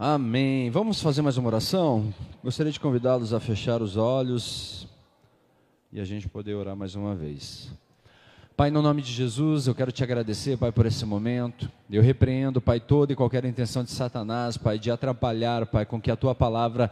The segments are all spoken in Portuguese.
Amém. Vamos fazer mais uma oração? Gostaria de convidá-los a fechar os olhos e a gente poder orar mais uma vez. Pai, no nome de Jesus, eu quero te agradecer, Pai, por esse momento. Eu repreendo, Pai, toda e qualquer intenção de Satanás, Pai, de atrapalhar, Pai, com que a tua palavra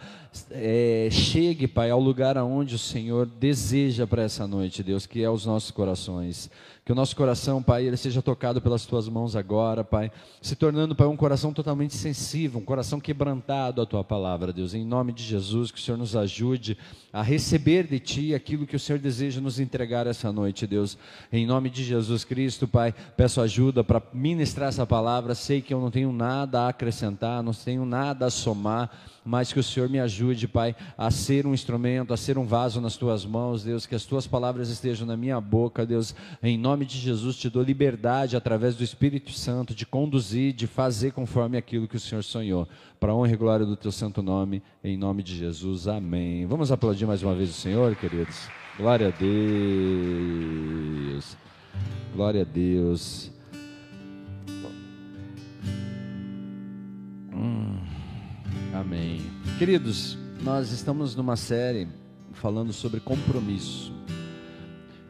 é, chegue, Pai, ao lugar aonde o Senhor deseja para essa noite, Deus, que é os nossos corações. Que o nosso coração, Pai, ele seja tocado pelas tuas mãos agora, Pai, se tornando, Pai, um coração totalmente sensível, um coração quebrantado à tua palavra, Deus. Em nome de Jesus, que o Senhor nos ajude a receber de ti aquilo que o Senhor deseja nos entregar essa noite, Deus. Em nome de Jesus Cristo, Pai, peço ajuda para ministrar essa palavra. Sei que eu não tenho nada a acrescentar, não tenho nada a somar mas que o Senhor me ajude, Pai, a ser um instrumento, a ser um vaso nas tuas mãos, Deus, que as tuas palavras estejam na minha boca, Deus, em nome de Jesus, te dou liberdade através do Espírito Santo de conduzir, de fazer conforme aquilo que o Senhor sonhou, para honra e glória do teu santo nome, em nome de Jesus, amém. Vamos aplaudir mais uma vez o Senhor, queridos? Glória a Deus, glória a Deus. Hum. Amém. Queridos, nós estamos numa série falando sobre compromisso.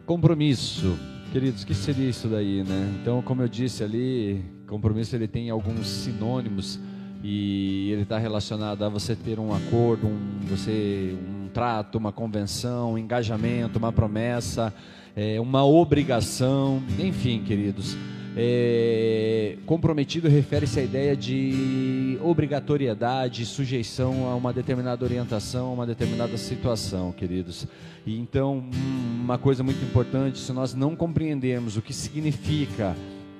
Compromisso, queridos, que seria isso daí, né? Então, como eu disse ali, compromisso ele tem alguns sinônimos e ele está relacionado a você ter um acordo, um, você, um trato, uma convenção, um engajamento, uma promessa, é, uma obrigação, enfim, queridos. É, comprometido refere-se à ideia de obrigatoriedade, sujeição a uma determinada orientação, a uma determinada situação, queridos. E então, uma coisa muito importante, se nós não compreendermos o que significa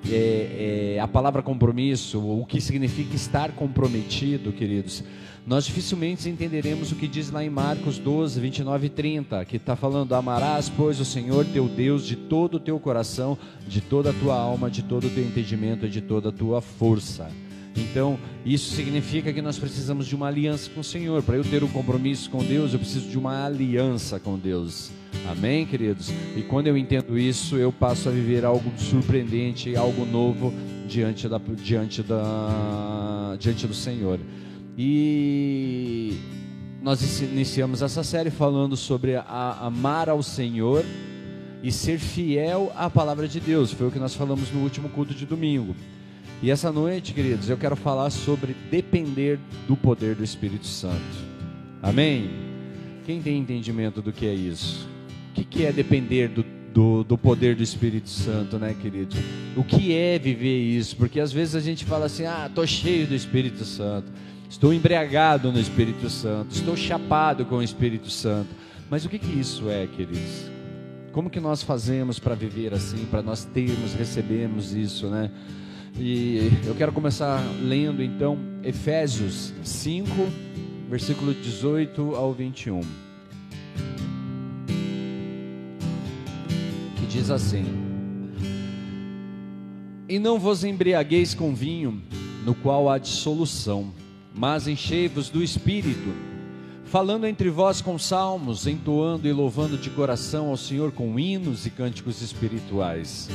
é, é, a palavra compromisso, o que significa estar comprometido, queridos, nós dificilmente entenderemos o que diz lá em Marcos 12, 29 e 30, que está falando: Amarás, pois, o Senhor teu Deus de todo o teu coração, de toda a tua alma, de todo o teu entendimento e de toda a tua força. Então, isso significa que nós precisamos de uma aliança com o Senhor. Para eu ter um compromisso com Deus, eu preciso de uma aliança com Deus. Amém, queridos? E quando eu entendo isso, eu passo a viver algo surpreendente, algo novo diante, da, diante, da, diante do Senhor. E nós iniciamos essa série falando sobre a, amar ao Senhor e ser fiel à palavra de Deus. Foi o que nós falamos no último culto de domingo. E essa noite, queridos, eu quero falar sobre depender do poder do Espírito Santo. Amém? Quem tem entendimento do que é isso? O que, é depender do, do, do, poder do Espírito Santo, né, querido? O que é viver isso? Porque às vezes a gente fala assim: ah, tô cheio do Espírito Santo. Estou embriagado no Espírito Santo, estou chapado com o Espírito Santo. Mas o que, que isso é, queridos? Como que nós fazemos para viver assim, para nós termos, recebermos isso, né? E eu quero começar lendo então Efésios 5, versículo 18 ao 21. Que diz assim: E não vos embriagueis com vinho, no qual há dissolução mas enchei-vos do Espírito, falando entre vós com salmos, entoando e louvando de coração ao Senhor com hinos e cânticos espirituais,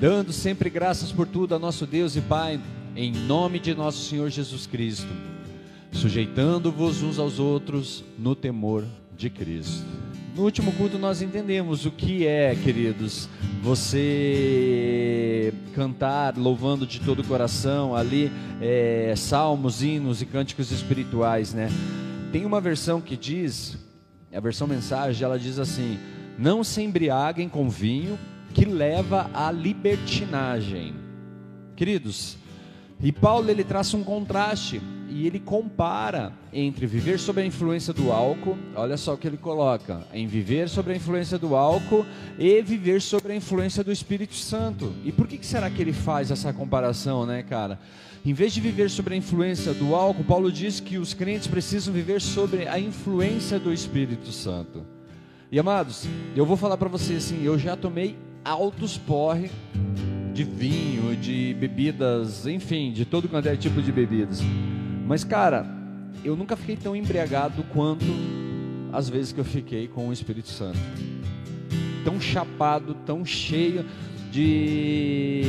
dando sempre graças por tudo a nosso Deus e Pai, em nome de nosso Senhor Jesus Cristo, sujeitando-vos uns aos outros no temor de Cristo. No último culto nós entendemos o que é, queridos, você cantar louvando de todo o coração ali é, salmos, hinos e cânticos espirituais, né? Tem uma versão que diz, a versão mensagem, ela diz assim: não se embriaguem com vinho que leva à libertinagem. Queridos, e Paulo ele traça um contraste e ele compara entre viver sob a influência do álcool, olha só o que ele coloca, em viver sob a influência do álcool e viver sob a influência do Espírito Santo. E por que, que será que ele faz essa comparação, né, cara? Em vez de viver sob a influência do álcool, Paulo diz que os crentes precisam viver sobre a influência do Espírito Santo. E amados, eu vou falar para vocês assim, eu já tomei altos porre de vinho, de bebidas, enfim, de todo quanto é tipo de bebidas. Mas, cara, eu nunca fiquei tão embriagado quanto as vezes que eu fiquei com o Espírito Santo. Tão chapado, tão cheio. De,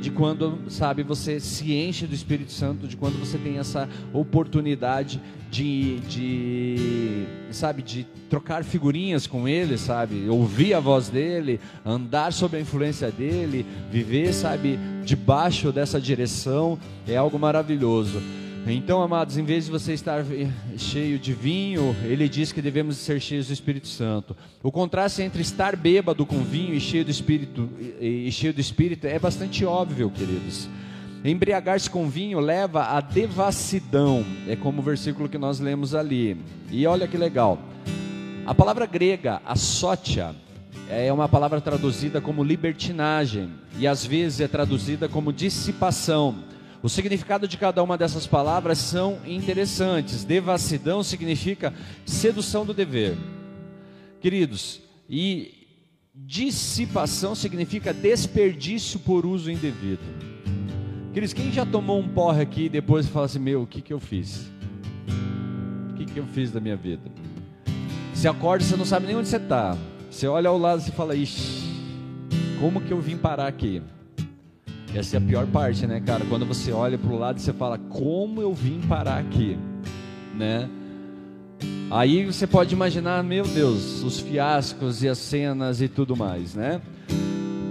de quando, sabe, você se enche do Espírito Santo, de quando você tem essa oportunidade de, de, sabe, de trocar figurinhas com ele, sabe, ouvir a voz dele, andar sob a influência dele, viver, sabe, debaixo dessa direção, é algo maravilhoso. Então, amados, em vez de você estar cheio de vinho, ele diz que devemos ser cheios do Espírito Santo. O contraste entre estar bêbado com vinho e cheio do Espírito e cheio do Espírito é bastante óbvio, queridos. Embriagar-se com vinho leva à devassidão, é como o versículo que nós lemos ali. E olha que legal. A palavra grega, asótia, é uma palavra traduzida como libertinagem e às vezes é traduzida como dissipação. O significado de cada uma dessas palavras são interessantes. Devassidão significa sedução do dever. Queridos, e dissipação significa desperdício por uso indevido. Queridos, quem já tomou um porre aqui e depois fala assim: Meu, o que, que eu fiz? O que, que eu fiz da minha vida? Você acorda você não sabe nem onde você está. Você olha ao lado e fala: Ixi, como que eu vim parar aqui? Essa é a pior parte, né, cara? Quando você olha para o lado e você fala, como eu vim parar aqui, né? Aí você pode imaginar, meu Deus, os fiascos e as cenas e tudo mais, né?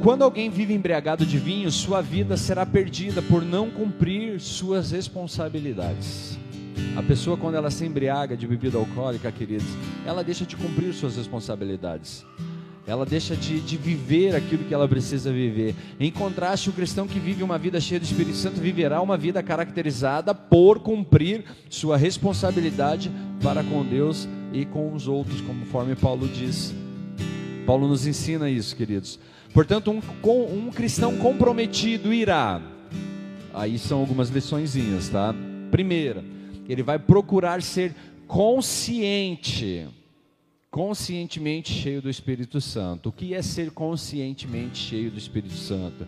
Quando alguém vive embriagado de vinho, sua vida será perdida por não cumprir suas responsabilidades. A pessoa, quando ela se embriaga de bebida alcoólica, queridos, ela deixa de cumprir suas responsabilidades ela deixa de, de viver aquilo que ela precisa viver. Em contraste, o cristão que vive uma vida cheia do Espírito Santo viverá uma vida caracterizada por cumprir sua responsabilidade para com Deus e com os outros, conforme Paulo diz. Paulo nos ensina isso, queridos. Portanto, um, um cristão comprometido irá. Aí são algumas liçõezinhas, tá? Primeira, ele vai procurar ser consciente conscientemente cheio do Espírito Santo. O que é ser conscientemente cheio do Espírito Santo?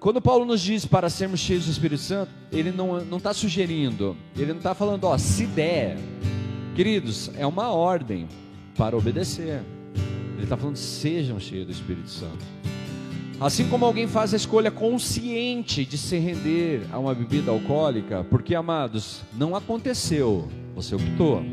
Quando Paulo nos diz para sermos cheios do Espírito Santo, ele não está sugerindo, ele não está falando, ó, se der. Queridos, é uma ordem para obedecer. Ele está falando, sejam cheios do Espírito Santo. Assim como alguém faz a escolha consciente de se render a uma bebida alcoólica, porque, amados, não aconteceu, você optou.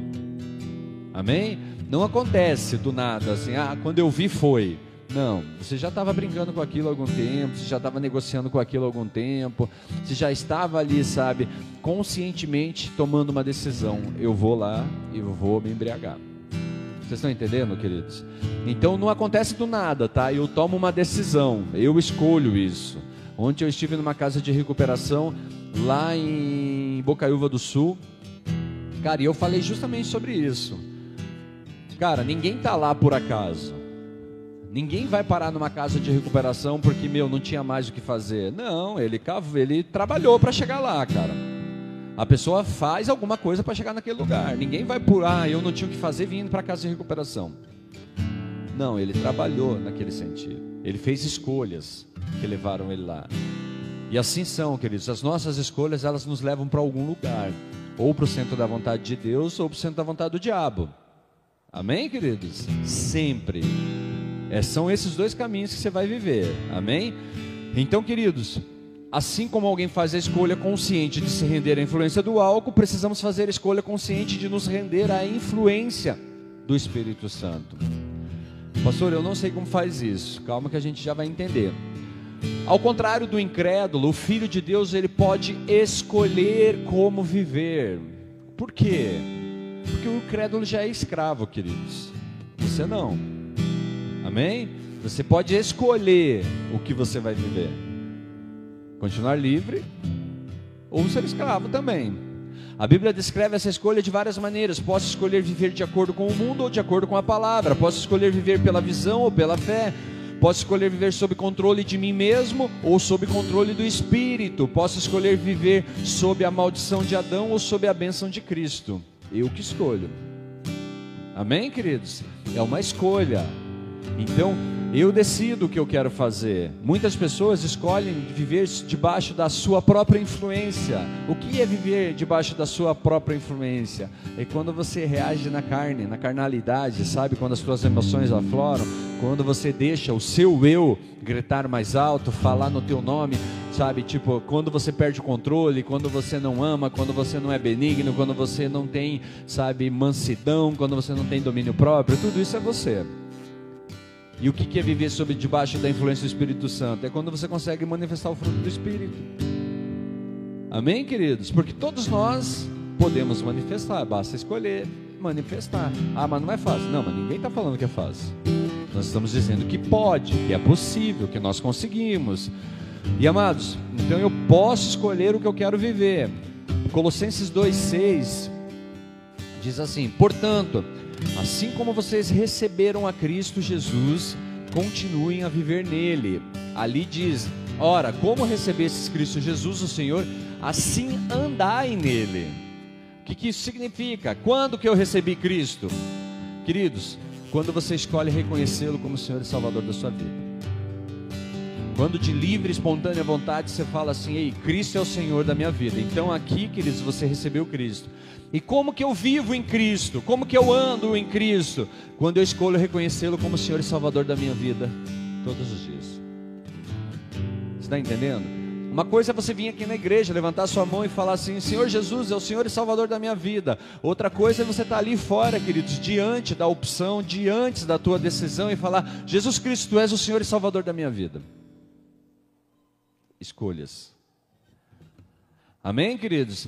Amém? Não acontece do nada assim, ah, quando eu vi foi. Não, você já estava brincando com aquilo há algum tempo, você já estava negociando com aquilo há algum tempo, você já estava ali, sabe, conscientemente tomando uma decisão. Eu vou lá e vou me embriagar. Vocês estão entendendo, queridos? Então não acontece do nada, tá? Eu tomo uma decisão, eu escolho isso. Ontem eu estive numa casa de recuperação lá em Bocaiúva do Sul. Cara, e eu falei justamente sobre isso. Cara, ninguém tá lá por acaso. Ninguém vai parar numa casa de recuperação porque, meu, não tinha mais o que fazer. Não, ele, ele trabalhou para chegar lá, cara. A pessoa faz alguma coisa para chegar naquele lugar. Ninguém vai por, ah, eu não tinha o que fazer vindo para casa de recuperação. Não, ele trabalhou naquele sentido. Ele fez escolhas que levaram ele lá. E assim são, queridos. As nossas escolhas, elas nos levam para algum lugar. Ou para o centro da vontade de Deus, ou para o centro da vontade do diabo. Amém, queridos? Sempre. É, são esses dois caminhos que você vai viver. Amém? Então, queridos, assim como alguém faz a escolha consciente de se render à influência do álcool, precisamos fazer a escolha consciente de nos render à influência do Espírito Santo. Pastor, eu não sei como faz isso. Calma que a gente já vai entender. Ao contrário do incrédulo, o filho de Deus ele pode escolher como viver. Por quê? Porque o incrédulo já é escravo, queridos. Você não. Amém? Você pode escolher o que você vai viver. Continuar livre ou ser escravo também. A Bíblia descreve essa escolha de várias maneiras. Posso escolher viver de acordo com o mundo ou de acordo com a palavra. Posso escolher viver pela visão ou pela fé. Posso escolher viver sob controle de mim mesmo ou sob controle do Espírito. Posso escolher viver sob a maldição de Adão ou sob a bênção de Cristo. Eu que escolho. Amém, queridos? É uma escolha. Então, Eu decido o que eu quero fazer. Muitas pessoas escolhem viver debaixo da sua própria influência. O que é viver debaixo da sua própria influência? É quando você reage na carne, na carnalidade, sabe? Quando as suas emoções afloram, quando você deixa o seu eu gritar mais alto, falar no teu nome, sabe? Tipo, quando você perde o controle, quando você não ama, quando você não é benigno, quando você não tem, sabe, mansidão, quando você não tem domínio próprio, tudo isso é você. E o que é viver sob debaixo da influência do Espírito Santo? É quando você consegue manifestar o fruto do Espírito. Amém, queridos? Porque todos nós podemos manifestar, basta escolher manifestar. Ah, mas não é fácil. Não, mas ninguém está falando que é fácil. Nós estamos dizendo que pode, que é possível, que nós conseguimos. E amados, então eu posso escolher o que eu quero viver. Colossenses 2,6 diz assim: Portanto, Assim como vocês receberam a Cristo Jesus, continuem a viver nele. Ali diz: Ora, como recebestes Cristo Jesus, o Senhor, assim andai nele. O que, que isso significa? Quando que eu recebi Cristo? Queridos, quando você escolhe reconhecê-lo como Senhor e Salvador da sua vida. Quando de livre, espontânea vontade você fala assim: Ei, Cristo é o Senhor da minha vida. Então aqui, queridos, você recebeu Cristo. E como que eu vivo em Cristo? Como que eu ando em Cristo? Quando eu escolho reconhecê-lo como Senhor e Salvador da minha vida, todos os dias. Você está entendendo? Uma coisa é você vir aqui na igreja, levantar sua mão e falar assim: Senhor Jesus é o Senhor e Salvador da minha vida. Outra coisa é você estar ali fora, queridos, diante da opção, diante da tua decisão e falar: Jesus Cristo, tu és o Senhor e Salvador da minha vida escolhas. Amém, queridos?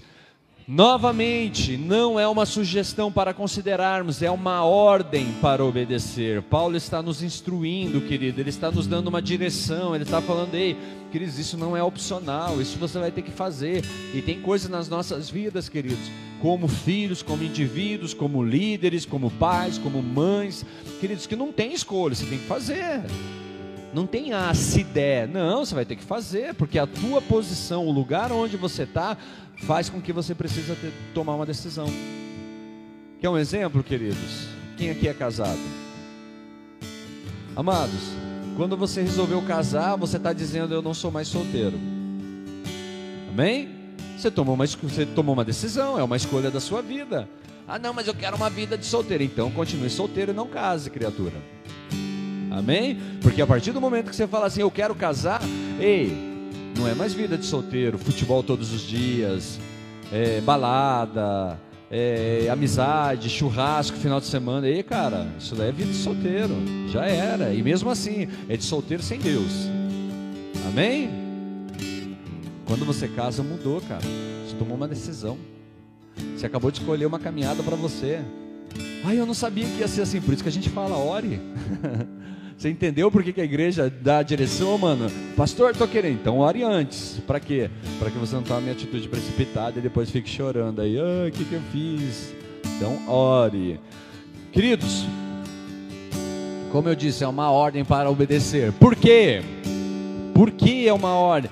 Novamente, não é uma sugestão para considerarmos, é uma ordem para obedecer. Paulo está nos instruindo, querido, ele está nos dando uma direção, ele está falando, ei, queridos, isso não é opcional, isso você vai ter que fazer. E tem coisas nas nossas vidas, queridos, como filhos, como indivíduos, como líderes, como pais, como mães, queridos, que não tem escolha, você tem que fazer. Não tem a se der, não, você vai ter que fazer, porque a tua posição, o lugar onde você está, faz com que você precisa ter, tomar uma decisão. Quer um exemplo, queridos? Quem aqui é casado? Amados, quando você resolveu casar, você está dizendo eu não sou mais solteiro. Amém? Você tomou, uma, você tomou uma decisão, é uma escolha da sua vida. Ah, não, mas eu quero uma vida de solteiro. Então continue solteiro e não case, criatura. Amém? Porque a partir do momento que você fala assim, eu quero casar, ei, não é mais vida de solteiro, futebol todos os dias, é, balada, é, amizade, churrasco final de semana. Ei, cara, isso daí é vida de solteiro, já era. E mesmo assim, é de solteiro sem Deus. Amém? Quando você casa, mudou, cara. Você tomou uma decisão. Você acabou de escolher uma caminhada para você. Ai, eu não sabia que ia ser assim, por isso que a gente fala, ore. Você entendeu por que, que a igreja dá a direção, mano? Pastor, tô querendo. Então ore antes. Para quê? Para que você não tome atitude precipitada e depois fique chorando aí. Ah, o que, que eu fiz? Então ore. Queridos, como eu disse, é uma ordem para obedecer. Por quê? Por que é uma ordem?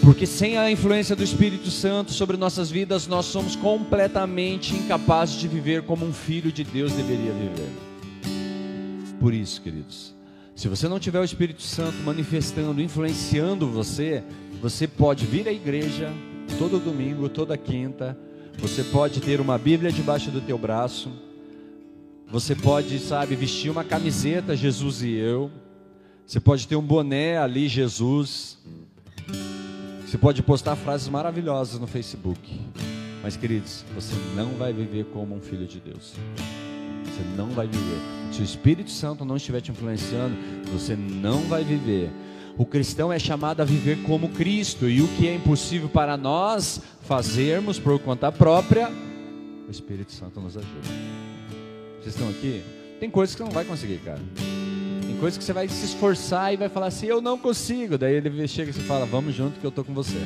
Porque sem a influência do Espírito Santo sobre nossas vidas, nós somos completamente incapazes de viver como um filho de Deus deveria viver. Por isso, queridos, se você não tiver o Espírito Santo manifestando, influenciando você, você pode vir à igreja todo domingo, toda quinta. Você pode ter uma Bíblia debaixo do teu braço. Você pode, sabe, vestir uma camiseta Jesus e eu. Você pode ter um boné ali Jesus. Você pode postar frases maravilhosas no Facebook. Mas, queridos, você não vai viver como um filho de Deus. Você não vai viver. Se o Espírito Santo não estiver te influenciando, você não vai viver. O cristão é chamado a viver como Cristo, e o que é impossível para nós fazermos por conta própria, o Espírito Santo nos ajuda. Vocês estão aqui? Tem coisas que você não vai conseguir, cara. Tem coisas que você vai se esforçar e vai falar assim: Eu não consigo. Daí ele chega e fala: Vamos junto que eu estou com você.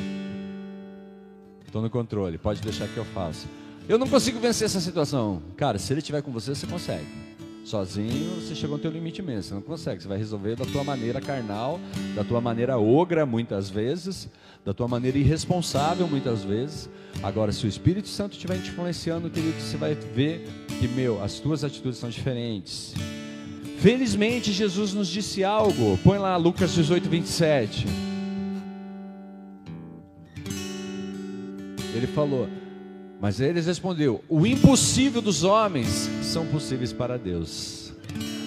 Estou no controle, pode deixar que eu faço. Eu não consigo vencer essa situação. Cara, se ele estiver com você, você consegue. Sozinho, você chegou no teu limite mesmo. Você não consegue. Você vai resolver da tua maneira carnal, da tua maneira ogra, muitas vezes, da tua maneira irresponsável, muitas vezes. Agora, se o Espírito Santo estiver te influenciando, querido, você vai ver que, meu, as tuas atitudes são diferentes. Felizmente, Jesus nos disse algo. Põe lá Lucas 18, 27. Ele falou, mas eles respondeu: O impossível dos homens são possíveis para Deus.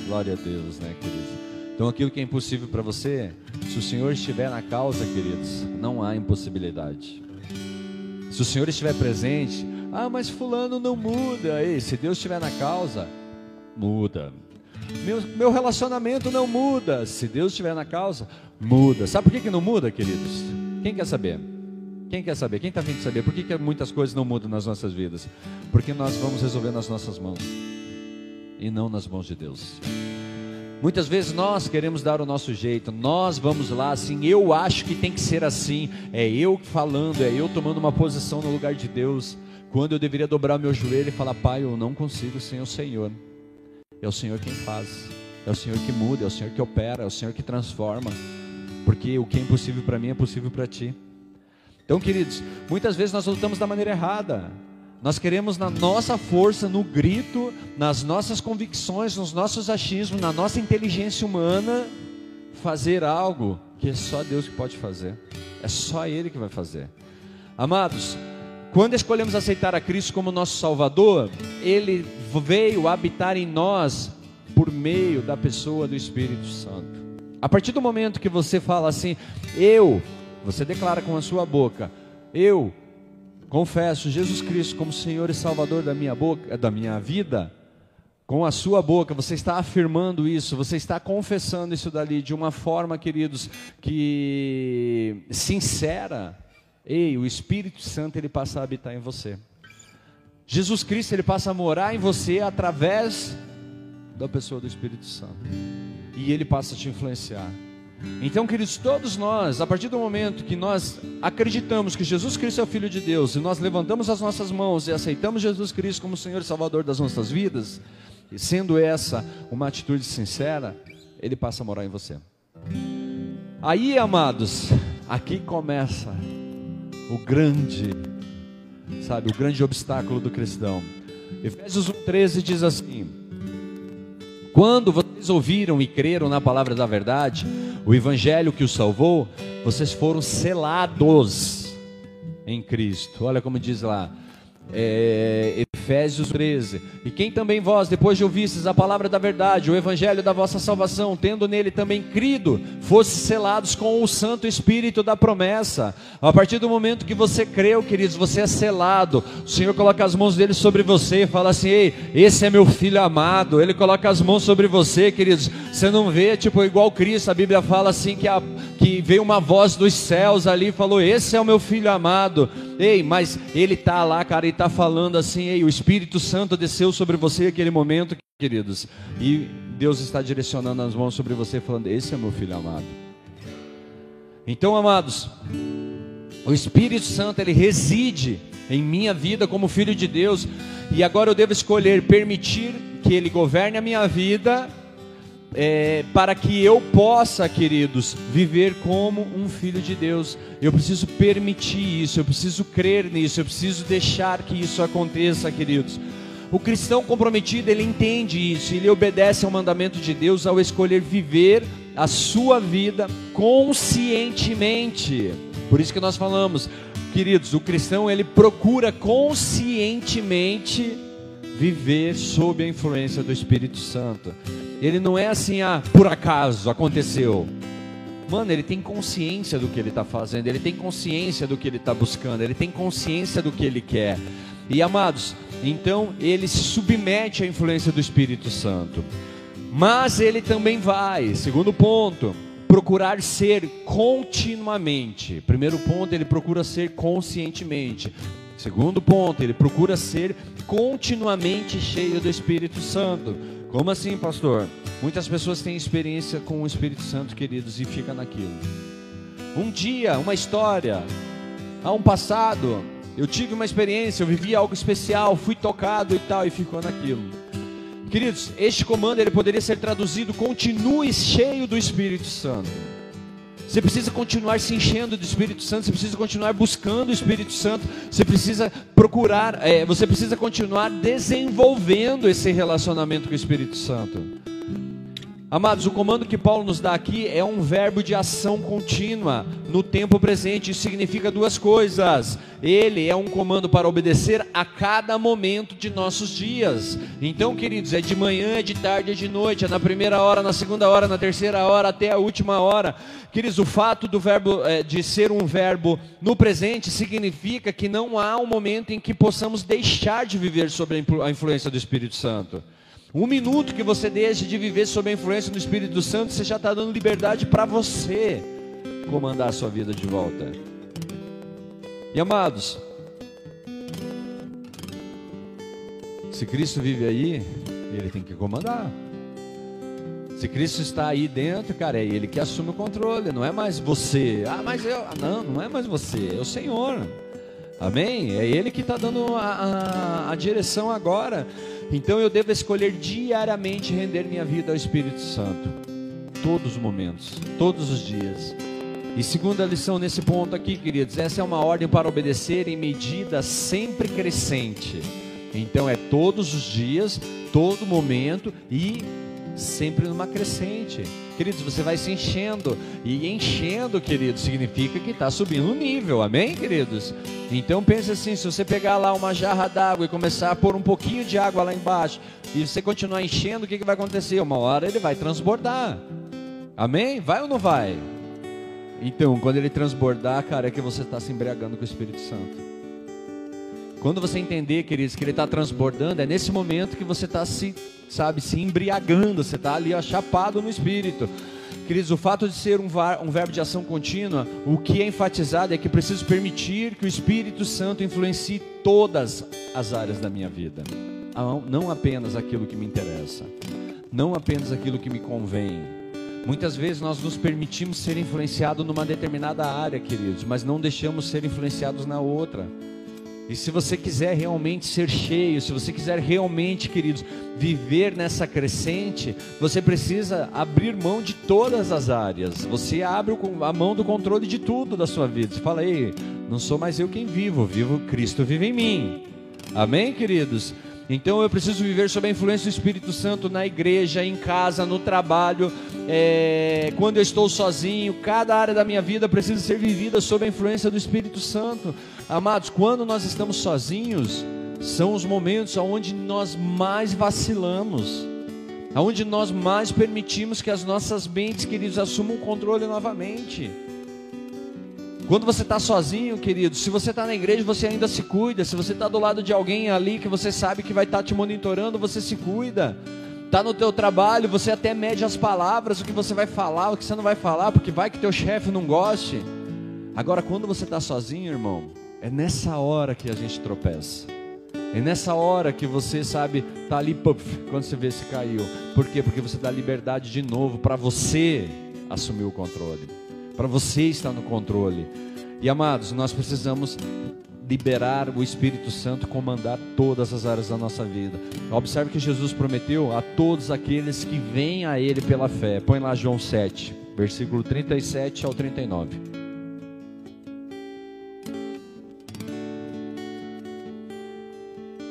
Glória a Deus, né, queridos? Então, aquilo que é impossível para você, se o Senhor estiver na causa, queridos, não há impossibilidade. Se o Senhor estiver presente, ah, mas Fulano não muda. Ei, se Deus estiver na causa, muda. Meu, meu relacionamento não muda. Se Deus estiver na causa, muda. Sabe por que, que não muda, queridos? Quem quer saber? Quem quer saber? Quem está vindo saber? Por que, que muitas coisas não mudam nas nossas vidas? Porque nós vamos resolver nas nossas mãos e não nas mãos de Deus. Muitas vezes nós queremos dar o nosso jeito, nós vamos lá assim, eu acho que tem que ser assim, é eu falando, é eu tomando uma posição no lugar de Deus, quando eu deveria dobrar meu joelho e falar, Pai, eu não consigo sem o Senhor. É o Senhor quem faz, é o Senhor que muda, é o Senhor que opera, é o Senhor que transforma, porque o que é impossível para mim é possível para ti. Então, queridos, muitas vezes nós lutamos da maneira errada. Nós queremos na nossa força, no grito, nas nossas convicções, nos nossos achismos, na nossa inteligência humana, fazer algo que é só Deus que pode fazer. É só Ele que vai fazer. Amados, quando escolhemos aceitar a Cristo como nosso Salvador, Ele veio habitar em nós por meio da pessoa do Espírito Santo. A partir do momento que você fala assim, eu, você declara com a sua boca, eu confesso Jesus Cristo como Senhor e Salvador da minha boca, da minha vida, com a sua boca, você está afirmando isso, você está confessando isso dali de uma forma, queridos, que sincera, Ei, o Espírito Santo ele passa a habitar em você. Jesus Cristo ele passa a morar em você através da pessoa do Espírito Santo. E ele passa a te influenciar. Então, queridos, todos nós, a partir do momento que nós acreditamos que Jesus Cristo é o Filho de Deus, e nós levantamos as nossas mãos e aceitamos Jesus Cristo como Senhor e Salvador das nossas vidas, e sendo essa uma atitude sincera, Ele passa a morar em você. Aí, amados, aqui começa o grande, sabe, o grande obstáculo do cristão. Efésios 1,13 diz assim: Quando vocês ouviram e creram na palavra da verdade, o evangelho que os salvou, vocês foram selados em Cristo. Olha como diz lá, é, Efésios 13. E quem também vós, depois de ouvistes a palavra da verdade, o evangelho da vossa salvação, tendo nele também crido, fosse selados com o Santo Espírito da promessa. A partir do momento que você creu, queridos, você é selado. O Senhor coloca as mãos dele sobre você e fala assim: Ei, esse é meu filho amado. Ele coloca as mãos sobre você, queridos. Você não vê, tipo, igual Cristo, a Bíblia fala assim: que, a, que veio uma voz dos céus ali e falou: Esse é o meu filho amado. Ei, mas ele está lá, cara, e está falando assim: Ei, o Espírito Santo desceu sobre você naquele momento, queridos, e Deus está direcionando as mãos sobre você, falando: Esse é meu filho amado. Então, amados, o Espírito Santo ele reside em minha vida como filho de Deus, e agora eu devo escolher permitir que ele governe a minha vida é, para que eu possa, queridos, viver como um filho de Deus. Eu preciso permitir isso, eu preciso crer nisso, eu preciso deixar que isso aconteça, queridos. O cristão comprometido, ele entende isso, ele obedece ao mandamento de Deus ao escolher viver a sua vida conscientemente. Por isso que nós falamos, queridos, o cristão ele procura conscientemente viver sob a influência do Espírito Santo. Ele não é assim, ah, por acaso aconteceu. Mano, ele tem consciência do que ele está fazendo, ele tem consciência do que ele está buscando, ele tem consciência do que ele quer. E amados, então ele se submete à influência do Espírito Santo. Mas ele também vai, segundo ponto, procurar ser continuamente. Primeiro ponto, ele procura ser conscientemente. Segundo ponto, ele procura ser continuamente cheio do Espírito Santo. Como assim, pastor? Muitas pessoas têm experiência com o Espírito Santo, queridos, e fica naquilo. Um dia, uma história, há um passado, eu tive uma experiência, eu vivi algo especial, fui tocado e tal, e ficou naquilo. Queridos, este comando ele poderia ser traduzido: continue cheio do Espírito Santo. Você precisa continuar se enchendo do Espírito Santo, você precisa continuar buscando o Espírito Santo, você precisa procurar, é, você precisa continuar desenvolvendo esse relacionamento com o Espírito Santo. Amados, o comando que Paulo nos dá aqui é um verbo de ação contínua no tempo presente. Isso significa duas coisas. Ele é um comando para obedecer a cada momento de nossos dias. Então, queridos, é de manhã, é de tarde, é de noite, é na primeira hora, na segunda hora, na terceira hora, até a última hora. Queridos, o fato do verbo é, de ser um verbo no presente significa que não há um momento em que possamos deixar de viver sob a influência do Espírito Santo. Um minuto que você deixe de viver sob a influência do Espírito Santo, você já está dando liberdade para você comandar a sua vida de volta. E amados, se Cristo vive aí, ele tem que comandar. Se Cristo está aí dentro, cara, é Ele que assume o controle, não é mais você. Ah, mas eu. Ah, não, não é mais você, é o Senhor. Amém? É Ele que está dando a, a, a direção agora. Então eu devo escolher diariamente render minha vida ao Espírito Santo. Todos os momentos, todos os dias. E segunda lição nesse ponto aqui, queridos, essa é uma ordem para obedecer em medida sempre crescente. Então é todos os dias, todo momento e sempre numa crescente. Queridos, você vai se enchendo. E enchendo, queridos, significa que está subindo o nível. Amém, queridos? Então pense assim: se você pegar lá uma jarra d'água e começar a pôr um pouquinho de água lá embaixo, e você continuar enchendo, o que, que vai acontecer? Uma hora ele vai transbordar. Amém? Vai ou não vai? Então, quando ele transbordar, cara, é que você está se embriagando com o Espírito Santo. Quando você entender, queridos, que ele está transbordando, é nesse momento que você está se, sabe, se embriagando, você está ali achapado no Espírito. Queridos, o fato de ser um, um, verbo de ação contínua, o que é enfatizado é que preciso permitir que o Espírito Santo influencie todas as áreas da minha vida, não apenas aquilo que me interessa, não apenas aquilo que me convém. Muitas vezes nós nos permitimos ser influenciados numa determinada área, queridos, mas não deixamos ser influenciados na outra. E se você quiser realmente ser cheio, se você quiser realmente, queridos, viver nessa crescente, você precisa abrir mão de todas as áreas. Você abre a mão do controle de tudo da sua vida. Você fala, ei, não sou mais eu quem vivo, vivo Cristo vive em mim. Amém, queridos? Então eu preciso viver sob a influência do Espírito Santo na igreja, em casa, no trabalho, é, quando eu estou sozinho. Cada área da minha vida precisa ser vivida sob a influência do Espírito Santo. Amados, quando nós estamos sozinhos, são os momentos onde nós mais vacilamos, onde nós mais permitimos que as nossas mentes, queridos, assumam o controle novamente. Quando você está sozinho, querido, se você está na igreja, você ainda se cuida. Se você está do lado de alguém ali que você sabe que vai estar tá te monitorando, você se cuida. Está no teu trabalho, você até mede as palavras, o que você vai falar, o que você não vai falar, porque vai que teu chefe não goste. Agora, quando você está sozinho, irmão, é nessa hora que a gente tropeça. É nessa hora que você sabe, tá ali, puff, quando você vê se caiu. Por quê? Porque você dá liberdade de novo para você assumir o controle para você estar no controle. E amados, nós precisamos liberar o Espírito Santo comandar todas as áreas da nossa vida. Observe que Jesus prometeu a todos aqueles que vêm a Ele pela fé. Põe lá João 7, versículo 37 ao 39.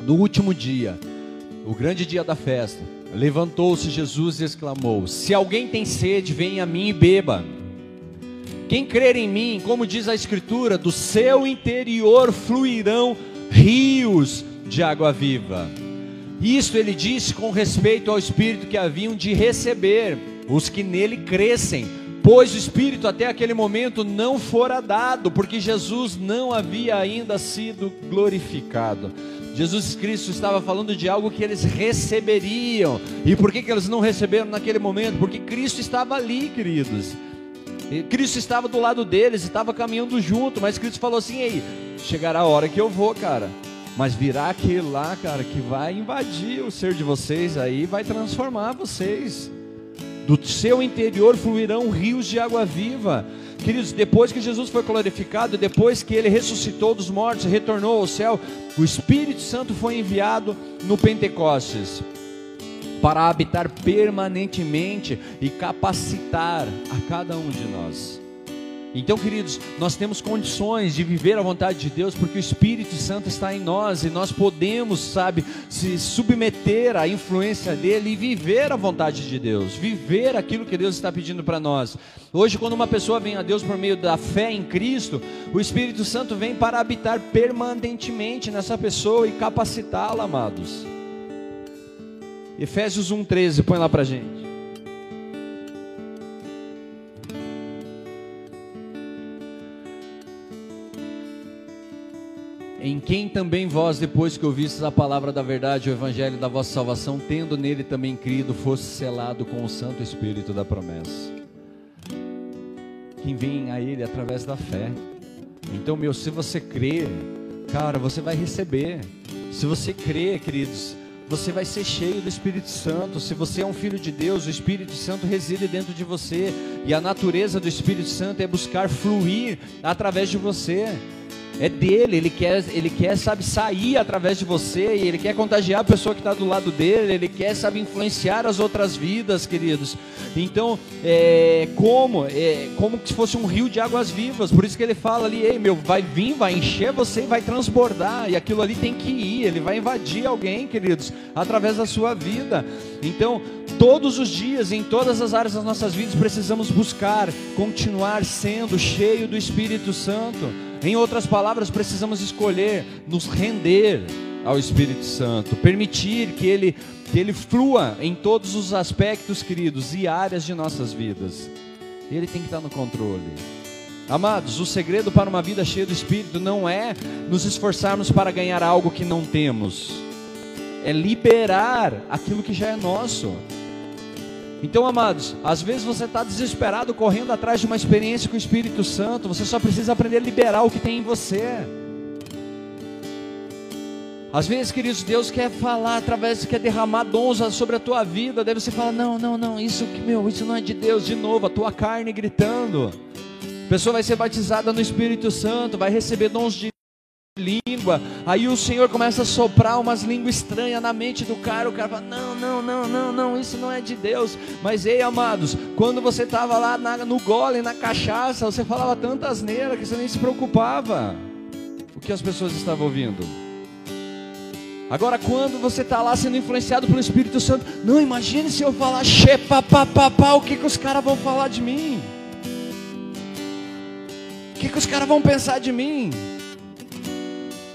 No último dia, o grande dia da festa, levantou-se Jesus e exclamou: Se alguém tem sede, venha a mim e beba. Quem crer em mim, como diz a Escritura, do seu interior fluirão rios de água viva. Isto ele disse com respeito ao Espírito que haviam de receber os que nele crescem, pois o Espírito até aquele momento não fora dado, porque Jesus não havia ainda sido glorificado. Jesus Cristo estava falando de algo que eles receberiam. E por que, que eles não receberam naquele momento? Porque Cristo estava ali, queridos. Cristo estava do lado deles, estava caminhando junto, mas Cristo falou assim: Ei, chegará a hora que eu vou, cara. Mas virá aquele lá, cara, que vai invadir o ser de vocês aí, vai transformar vocês. Do seu interior fluirão rios de água viva. Queridos, depois que Jesus foi glorificado, depois que ele ressuscitou dos mortos, retornou ao céu, o Espírito Santo foi enviado no Pentecostes para habitar permanentemente e capacitar a cada um de nós. Então, queridos, nós temos condições de viver a vontade de Deus porque o Espírito Santo está em nós e nós podemos, sabe, se submeter à influência dele e viver a vontade de Deus, viver aquilo que Deus está pedindo para nós. Hoje, quando uma pessoa vem a Deus por meio da fé em Cristo, o Espírito Santo vem para habitar permanentemente nessa pessoa e capacitá-la, amados. Efésios 1,13, põe lá para gente. Em quem também vós, depois que ouvistes a palavra da verdade, o evangelho da vossa salvação, tendo nele também crido, fosse selado com o Santo Espírito da promessa. Quem vem a ele através da fé. Então, meu, se você crer, cara, você vai receber. Se você crer, queridos, você vai ser cheio do Espírito Santo. Se você é um filho de Deus, o Espírito Santo reside dentro de você. E a natureza do Espírito Santo é buscar fluir através de você é dele, ele quer, ele quer, sabe, sair através de você, e ele quer contagiar a pessoa que está do lado dele, ele quer, sabe, influenciar as outras vidas, queridos. Então, é, como? É, como se fosse um rio de águas vivas, por isso que ele fala ali, ei meu, vai vir, vai encher você e vai transbordar, e aquilo ali tem que ir, ele vai invadir alguém, queridos, através da sua vida. Então, todos os dias, em todas as áreas das nossas vidas, precisamos buscar, continuar sendo cheio do Espírito Santo. Em outras palavras, precisamos escolher nos render ao Espírito Santo, permitir que ele, que ele flua em todos os aspectos, queridos, e áreas de nossas vidas. Ele tem que estar no controle. Amados, o segredo para uma vida cheia do Espírito não é nos esforçarmos para ganhar algo que não temos, é liberar aquilo que já é nosso. Então, amados, às vezes você está desesperado correndo atrás de uma experiência com o Espírito Santo, você só precisa aprender a liberar o que tem em você. Às vezes, queridos, Deus quer falar através, quer derramar dons sobre a tua vida. Daí você fala: Não, não, não, isso que meu, isso não é de Deus. De novo, a tua carne gritando. A pessoa vai ser batizada no Espírito Santo, vai receber dons de língua. Aí o Senhor começa a soprar umas línguas estranhas na mente do cara. O cara fala: Não, não, não, não, não, isso não é de Deus. Mas ei, amados, quando você estava lá na, no gole, na cachaça, você falava tanta asneira que você nem se preocupava. O que as pessoas estavam ouvindo? Agora, quando você está lá sendo influenciado pelo Espírito Santo, não imagine se eu falar xepa, pá, o que, que os caras vão falar de mim? O que, que os caras vão pensar de mim?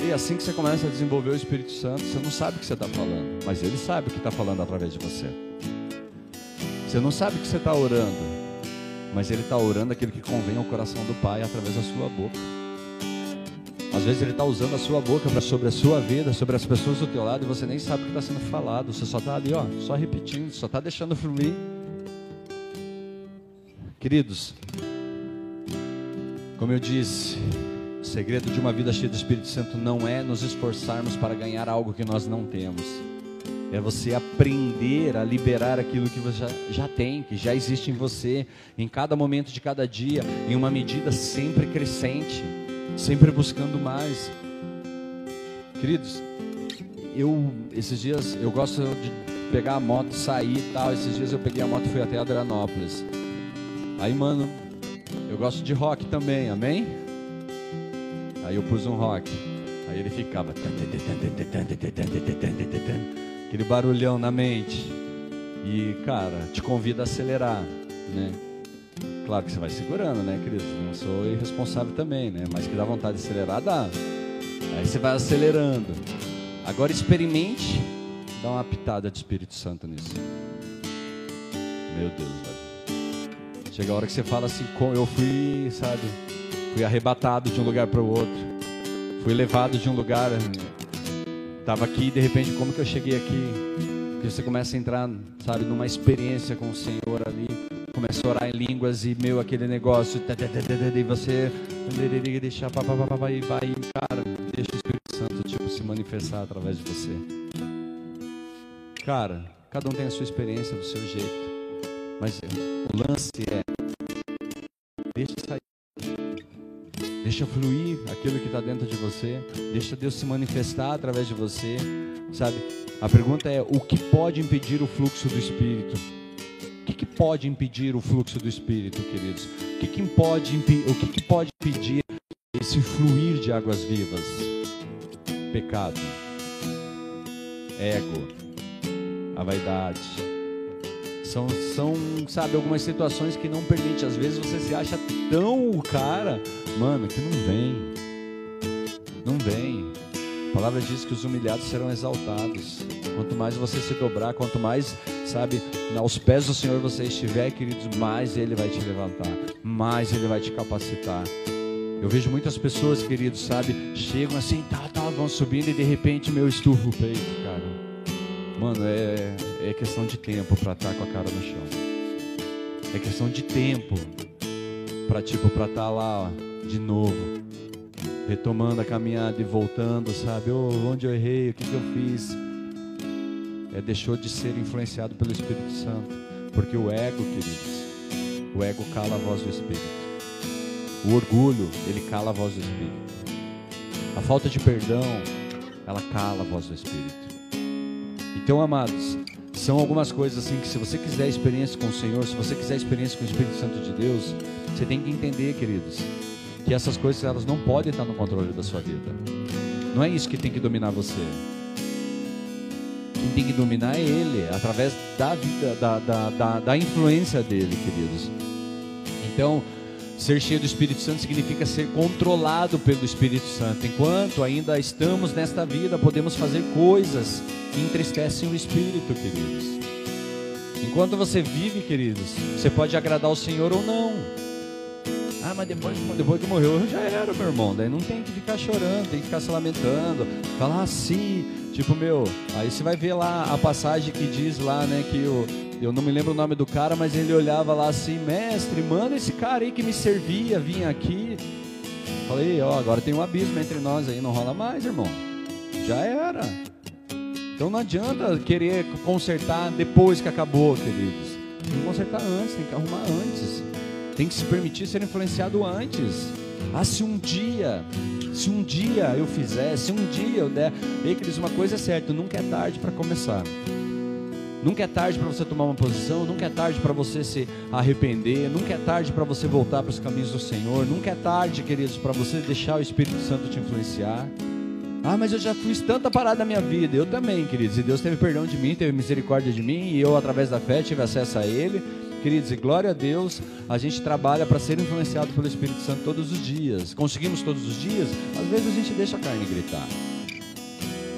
E assim que você começa a desenvolver o Espírito Santo, você não sabe o que você está falando, mas ele sabe o que está falando através de você. Você não sabe o que você está orando, mas ele está orando aquilo que convém ao coração do Pai através da sua boca. Às vezes ele está usando a sua boca para sobre a sua vida, sobre as pessoas do teu lado, e você nem sabe o que está sendo falado. Você só está ali, ó, só repetindo, só está deixando fluir. Queridos, como eu disse, segredo de uma vida cheia do Espírito Santo não é nos esforçarmos para ganhar algo que nós não temos. É você aprender a liberar aquilo que você já, tem, que já existe em você, em cada momento de cada dia, em uma medida sempre crescente, sempre buscando mais. Queridos, eu esses dias eu gosto de pegar a moto, sair e tal. Esses dias eu peguei a moto e fui até Adrianópolis. Aí, mano, eu gosto de rock também, amém? Aí eu pus um rock. Aí ele ficava. Aquele barulhão na mente. E, cara, te convida a acelerar, né? Claro que você vai segurando, né, querido? Não sou irresponsável também, né? Mas que dá vontade de acelerar, dá. Aí você vai acelerando. Agora experimente dar uma pitada de Espírito Santo nisso. Meu Deus, velho. Chega a hora que você fala assim, eu fui, sabe? Fui arrebatado de um lugar para o outro. Fui levado de um lugar. Estava aqui de repente, como que eu cheguei aqui? Porque você começa a entrar, sabe, numa experiência com o Senhor ali. Começa a orar em línguas e meu aquele negócio. E você deixa, e vai, cara, deixa o Espírito Santo tipo, se manifestar através de você. Cara, cada um tem a sua experiência do seu jeito. Mas o lance é deixa sair Deixa fluir aquilo que está dentro de você. Deixa Deus se manifestar através de você. Sabe? A pergunta é: o que pode impedir o fluxo do Espírito? O que, que pode impedir o fluxo do Espírito, queridos? O que, que pode, o que, que pode impedir esse fluir de águas vivas? Pecado, ego, a vaidade. São, são, sabe, algumas situações que não permitem. Às vezes você se acha tão o cara, mano, que não vem. Não vem. A palavra diz que os humilhados serão exaltados. Quanto mais você se dobrar, quanto mais, sabe, aos pés do Senhor você estiver, queridos, mais Ele vai te levantar, mais Ele vai te capacitar. Eu vejo muitas pessoas, queridos, sabe, chegam assim, tá, tá, vão subindo e de repente meu estufo o peito, cara. Mano, é, é questão de tempo para estar tá com a cara no chão. É questão de tempo para tipo para estar tá lá ó, de novo retomando a caminhada e voltando, sabe? Oh, onde eu errei, o que, que eu fiz? É, deixou de ser influenciado pelo Espírito Santo. Porque o ego, queridos, o ego cala a voz do Espírito. O orgulho, ele cala a voz do Espírito. A falta de perdão, ela cala a voz do Espírito. Então, amados, são algumas coisas assim que se você quiser experiência com o Senhor, se você quiser experiência com o Espírito Santo de Deus, você tem que entender, queridos, que essas coisas elas não podem estar no controle da sua vida. Não é isso que tem que dominar você. Quem tem que dominar é Ele, através da vida, da, da, da, da influência dele, queridos. Então, ser cheio do Espírito Santo significa ser controlado pelo Espírito Santo. Enquanto ainda estamos nesta vida, podemos fazer coisas que entristecem o Espírito, queridos. Enquanto você vive, queridos, você pode agradar o Senhor ou não. Ah, mas depois, depois que morreu, já era, meu irmão. Daí não tem que ficar chorando, tem que ficar se lamentando. Falar assim, tipo, meu. Aí você vai ver lá a passagem que diz lá, né, que o. Eu não me lembro o nome do cara, mas ele olhava lá assim, mestre, manda esse cara aí que me servia, vinha aqui. Falei, ó, agora tem um abismo entre nós aí, não rola mais, irmão. Já era. Então não adianta querer consertar depois que acabou, queridos. Tem que consertar antes, tem que arrumar antes tem que se permitir ser influenciado antes. Ah, se um dia, se um dia eu fizer, se um dia eu der. Ei, queridos, uma coisa é certa: nunca é tarde para começar. Nunca é tarde para você tomar uma posição, nunca é tarde para você se arrepender, nunca é tarde para você voltar para os caminhos do Senhor, nunca é tarde, queridos, para você deixar o Espírito Santo te influenciar. Ah, mas eu já fiz tanta parada na minha vida. Eu também, queridos. E Deus teve perdão de mim, teve misericórdia de mim, e eu, através da fé, tive acesso a Ele. Queridos, e glória a Deus, a gente trabalha para ser influenciado pelo Espírito Santo todos os dias. Conseguimos todos os dias? Às vezes a gente deixa a carne gritar.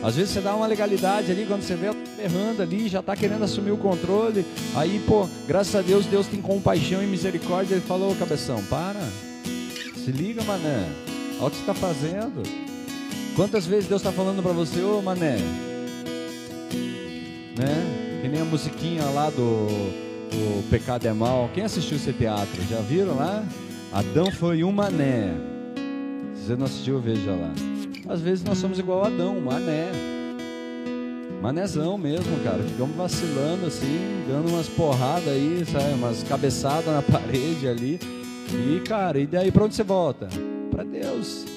Às vezes você dá uma legalidade ali, quando você vê ela errando ali, já está querendo assumir o controle. Aí, pô, graças a Deus, Deus tem compaixão e misericórdia. Ele falou, cabeção, para. Se liga, mané. Olha o que você está fazendo. Quantas vezes Deus está falando para você, ô mané? Né? Que nem a musiquinha lá do o Pecado é Mal. Quem assistiu esse teatro? Já viram lá? Adão foi um mané. Se você não assistiu, veja lá. Às vezes nós somos igual a Adão, mané. Manézão mesmo, cara. Ficamos vacilando assim, dando umas porradas aí, sabe? Umas cabeçadas na parede ali. E, cara, e daí pra onde você volta? Para Deus.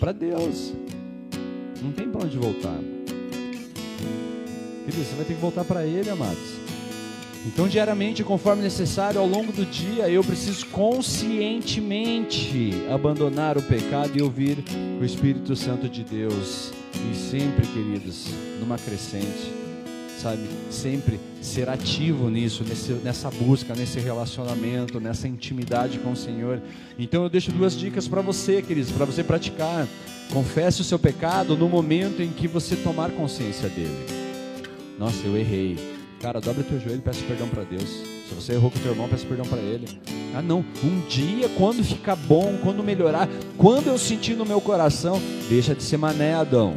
Para Deus. Não tem para onde voltar. Querido, você vai ter que voltar para Ele, amados. Então, diariamente, conforme necessário, ao longo do dia, eu preciso conscientemente abandonar o pecado e ouvir o Espírito Santo de Deus. E sempre, queridos, numa crescente, sabe? Sempre ser ativo nisso, nesse, nessa busca, nesse relacionamento, nessa intimidade com o Senhor. Então, eu deixo duas dicas para você, queridos, para você praticar. Confesse o seu pecado no momento em que você tomar consciência dele. Nossa, eu errei Cara, dobra teu joelho e peça perdão para Deus. Se você errou com teu irmão, peça perdão para ele. Ah, não. Um dia, quando ficar bom, quando melhorar, quando eu sentir no meu coração, deixa de ser mané, Adão.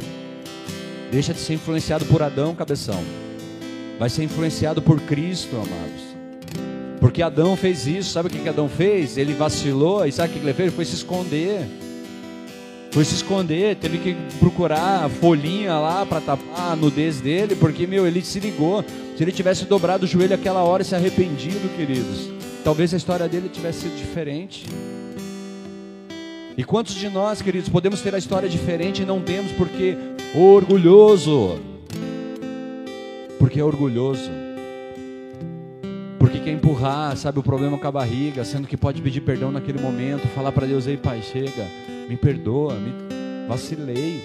Deixa de ser influenciado por Adão, cabeção. Vai ser influenciado por Cristo, amados. Porque Adão fez isso. Sabe o que, Adão fez? Ele vacilou. E sabe o que ele fez? Ele foi se esconder. Foi se esconder, teve que procurar folhinha lá para tapar a nudez dele, porque, meu, ele se ligou. Se ele tivesse dobrado o joelho aquela hora e se arrependido, queridos, talvez a história dele tivesse sido diferente. E quantos de nós, queridos, podemos ter a história diferente e não temos porque orgulhoso? Porque é orgulhoso. Porque quer empurrar, sabe, o problema com a barriga, sendo que pode pedir perdão naquele momento, falar para Deus: ei, Pai, chega, me perdoa, me vacilei.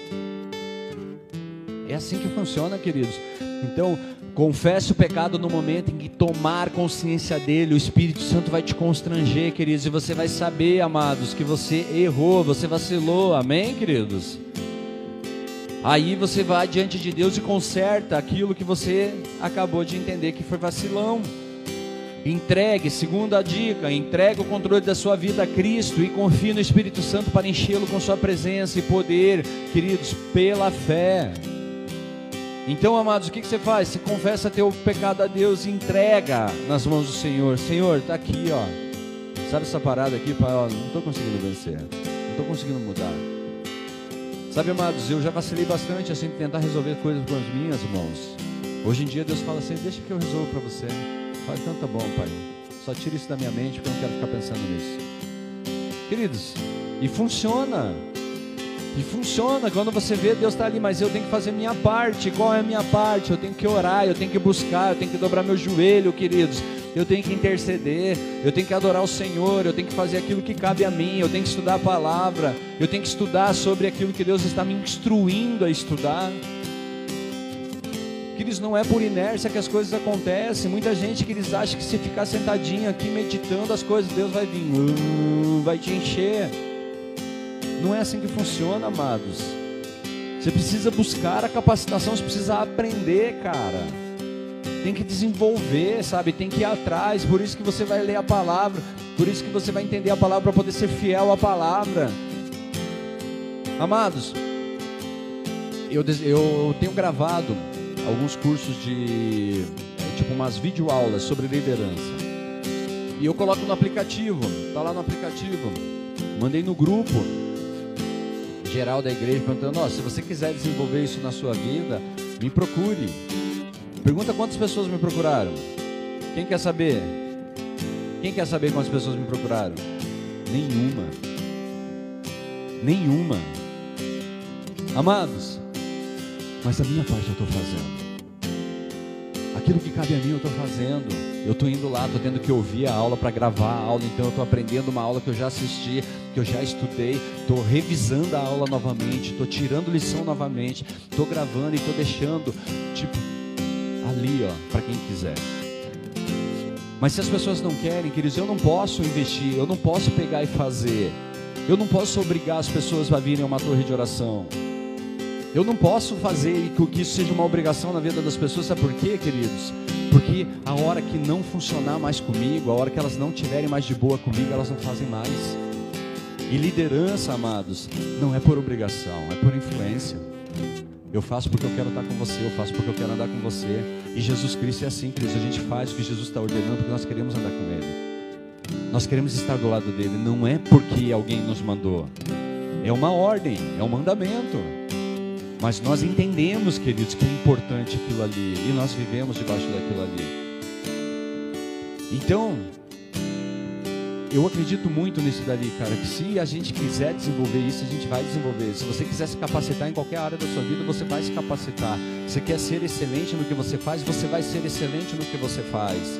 É assim que funciona, queridos. Então, confesse o pecado no momento em que tomar consciência dele, o Espírito Santo vai te constranger, queridos, e você vai saber, amados, que você errou, você vacilou. Amém, queridos? Aí você vai diante de Deus e conserta aquilo que você acabou de entender que foi vacilão. Entregue, segunda dica, entregue o controle da sua vida a Cristo e confie no Espírito Santo para enchê-lo com sua presença e poder, queridos, pela fé. Então, amados, o que, você faz? Você confessa teu pecado a Deus e entrega nas mãos do Senhor. Senhor, está aqui, ó. Sabe essa parada aqui, pai? Ó, não estou conseguindo vencer, não estou conseguindo mudar. Sabe, amados, eu já vacilei bastante assim, tentar resolver coisas com as minhas mãos. Hoje em dia Deus fala assim: deixa que eu resolvo para você. Faz tá bom, Pai. Só tira isso da minha mente porque eu não quero ficar pensando nisso. Queridos, e funciona. E funciona quando você vê Deus está ali, mas eu tenho que fazer minha parte. Qual é a minha parte? Eu tenho que orar, eu tenho que buscar, eu tenho que dobrar meu joelho, queridos eu tenho que interceder, eu tenho que adorar o Senhor, eu tenho que fazer aquilo que cabe a mim, eu tenho que estudar a palavra, eu tenho que estudar sobre aquilo que Deus está me instruindo a estudar. Que eles não é por inércia que as coisas acontecem. Muita gente que eles acham que se ficar sentadinho aqui meditando as coisas, Deus vai vir, uh, vai te encher. Não é assim que funciona, amados. Você precisa buscar a capacitação, você precisa aprender, cara tem que desenvolver, sabe? Tem que ir atrás. Por isso que você vai ler a palavra, por isso que você vai entender a palavra para poder ser fiel à palavra. Amados, eu, eu tenho gravado alguns cursos de é, tipo umas videoaulas sobre liderança. E eu coloco no aplicativo, tá lá no aplicativo. Mandei no grupo geral da igreja perguntando: oh, se você quiser desenvolver isso na sua vida, me procure. Pergunta quantas pessoas me procuraram. Quem quer saber? Quem quer saber quantas pessoas me procuraram? Nenhuma. Nenhuma. Amados, mas a minha parte eu estou fazendo. Aquilo que cabe a mim eu estou fazendo. Eu estou indo lá, estou tendo que ouvir a aula para gravar a aula, então eu estou aprendendo uma aula que eu já assisti, que eu já estudei, estou revisando a aula novamente, estou tirando lição novamente, estou gravando e estou deixando, tipo, ali, ó, para quem quiser. Mas se as pessoas não querem, queridos, eu não posso investir, eu não posso pegar e fazer. Eu não posso obrigar as pessoas a virem a uma torre de oração. Eu não posso fazer que isso seja uma obrigação na vida das pessoas, sabe por quê, queridos? Porque a hora que não funcionar mais comigo, a hora que elas não tiverem mais de boa comigo, elas não fazem mais. E liderança, amados, não é por obrigação, é por influência. Eu faço porque eu quero estar com você, eu faço porque eu quero andar com você. E Jesus Cristo é assim, queridos. A gente faz o que Jesus está ordenando porque nós queremos andar com Ele. Nós queremos estar do lado dele. Não é porque alguém nos mandou. É uma ordem, é um mandamento. Mas nós entendemos, queridos, que é importante aquilo ali. E nós vivemos debaixo daquilo ali. Então, eu acredito muito nisso dali, cara, que se a gente quiser desenvolver isso, a gente vai desenvolver. Se você quiser se capacitar em qualquer área da sua vida, você vai se capacitar. Se quer ser excelente no que você faz, você vai ser excelente no que você faz.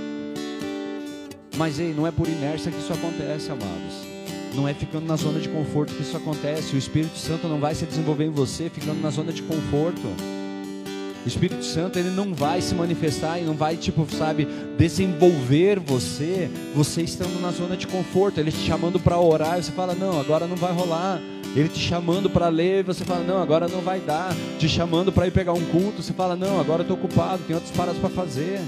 Mas ei, não é por inércia que isso acontece, amados. Não é ficando na zona de conforto que isso acontece. O Espírito Santo não vai se desenvolver em você ficando na zona de conforto. O Espírito Santo ele não vai se manifestar e não vai tipo, sabe, desenvolver você, você estando na zona de conforto, ele te chamando para orar, e você fala: "Não, agora não vai rolar". Ele te chamando para ler, e você fala: "Não, agora não vai dar". Te chamando para ir pegar um culto, você fala: "Não, agora estou ocupado, tenho outras paradas para fazer".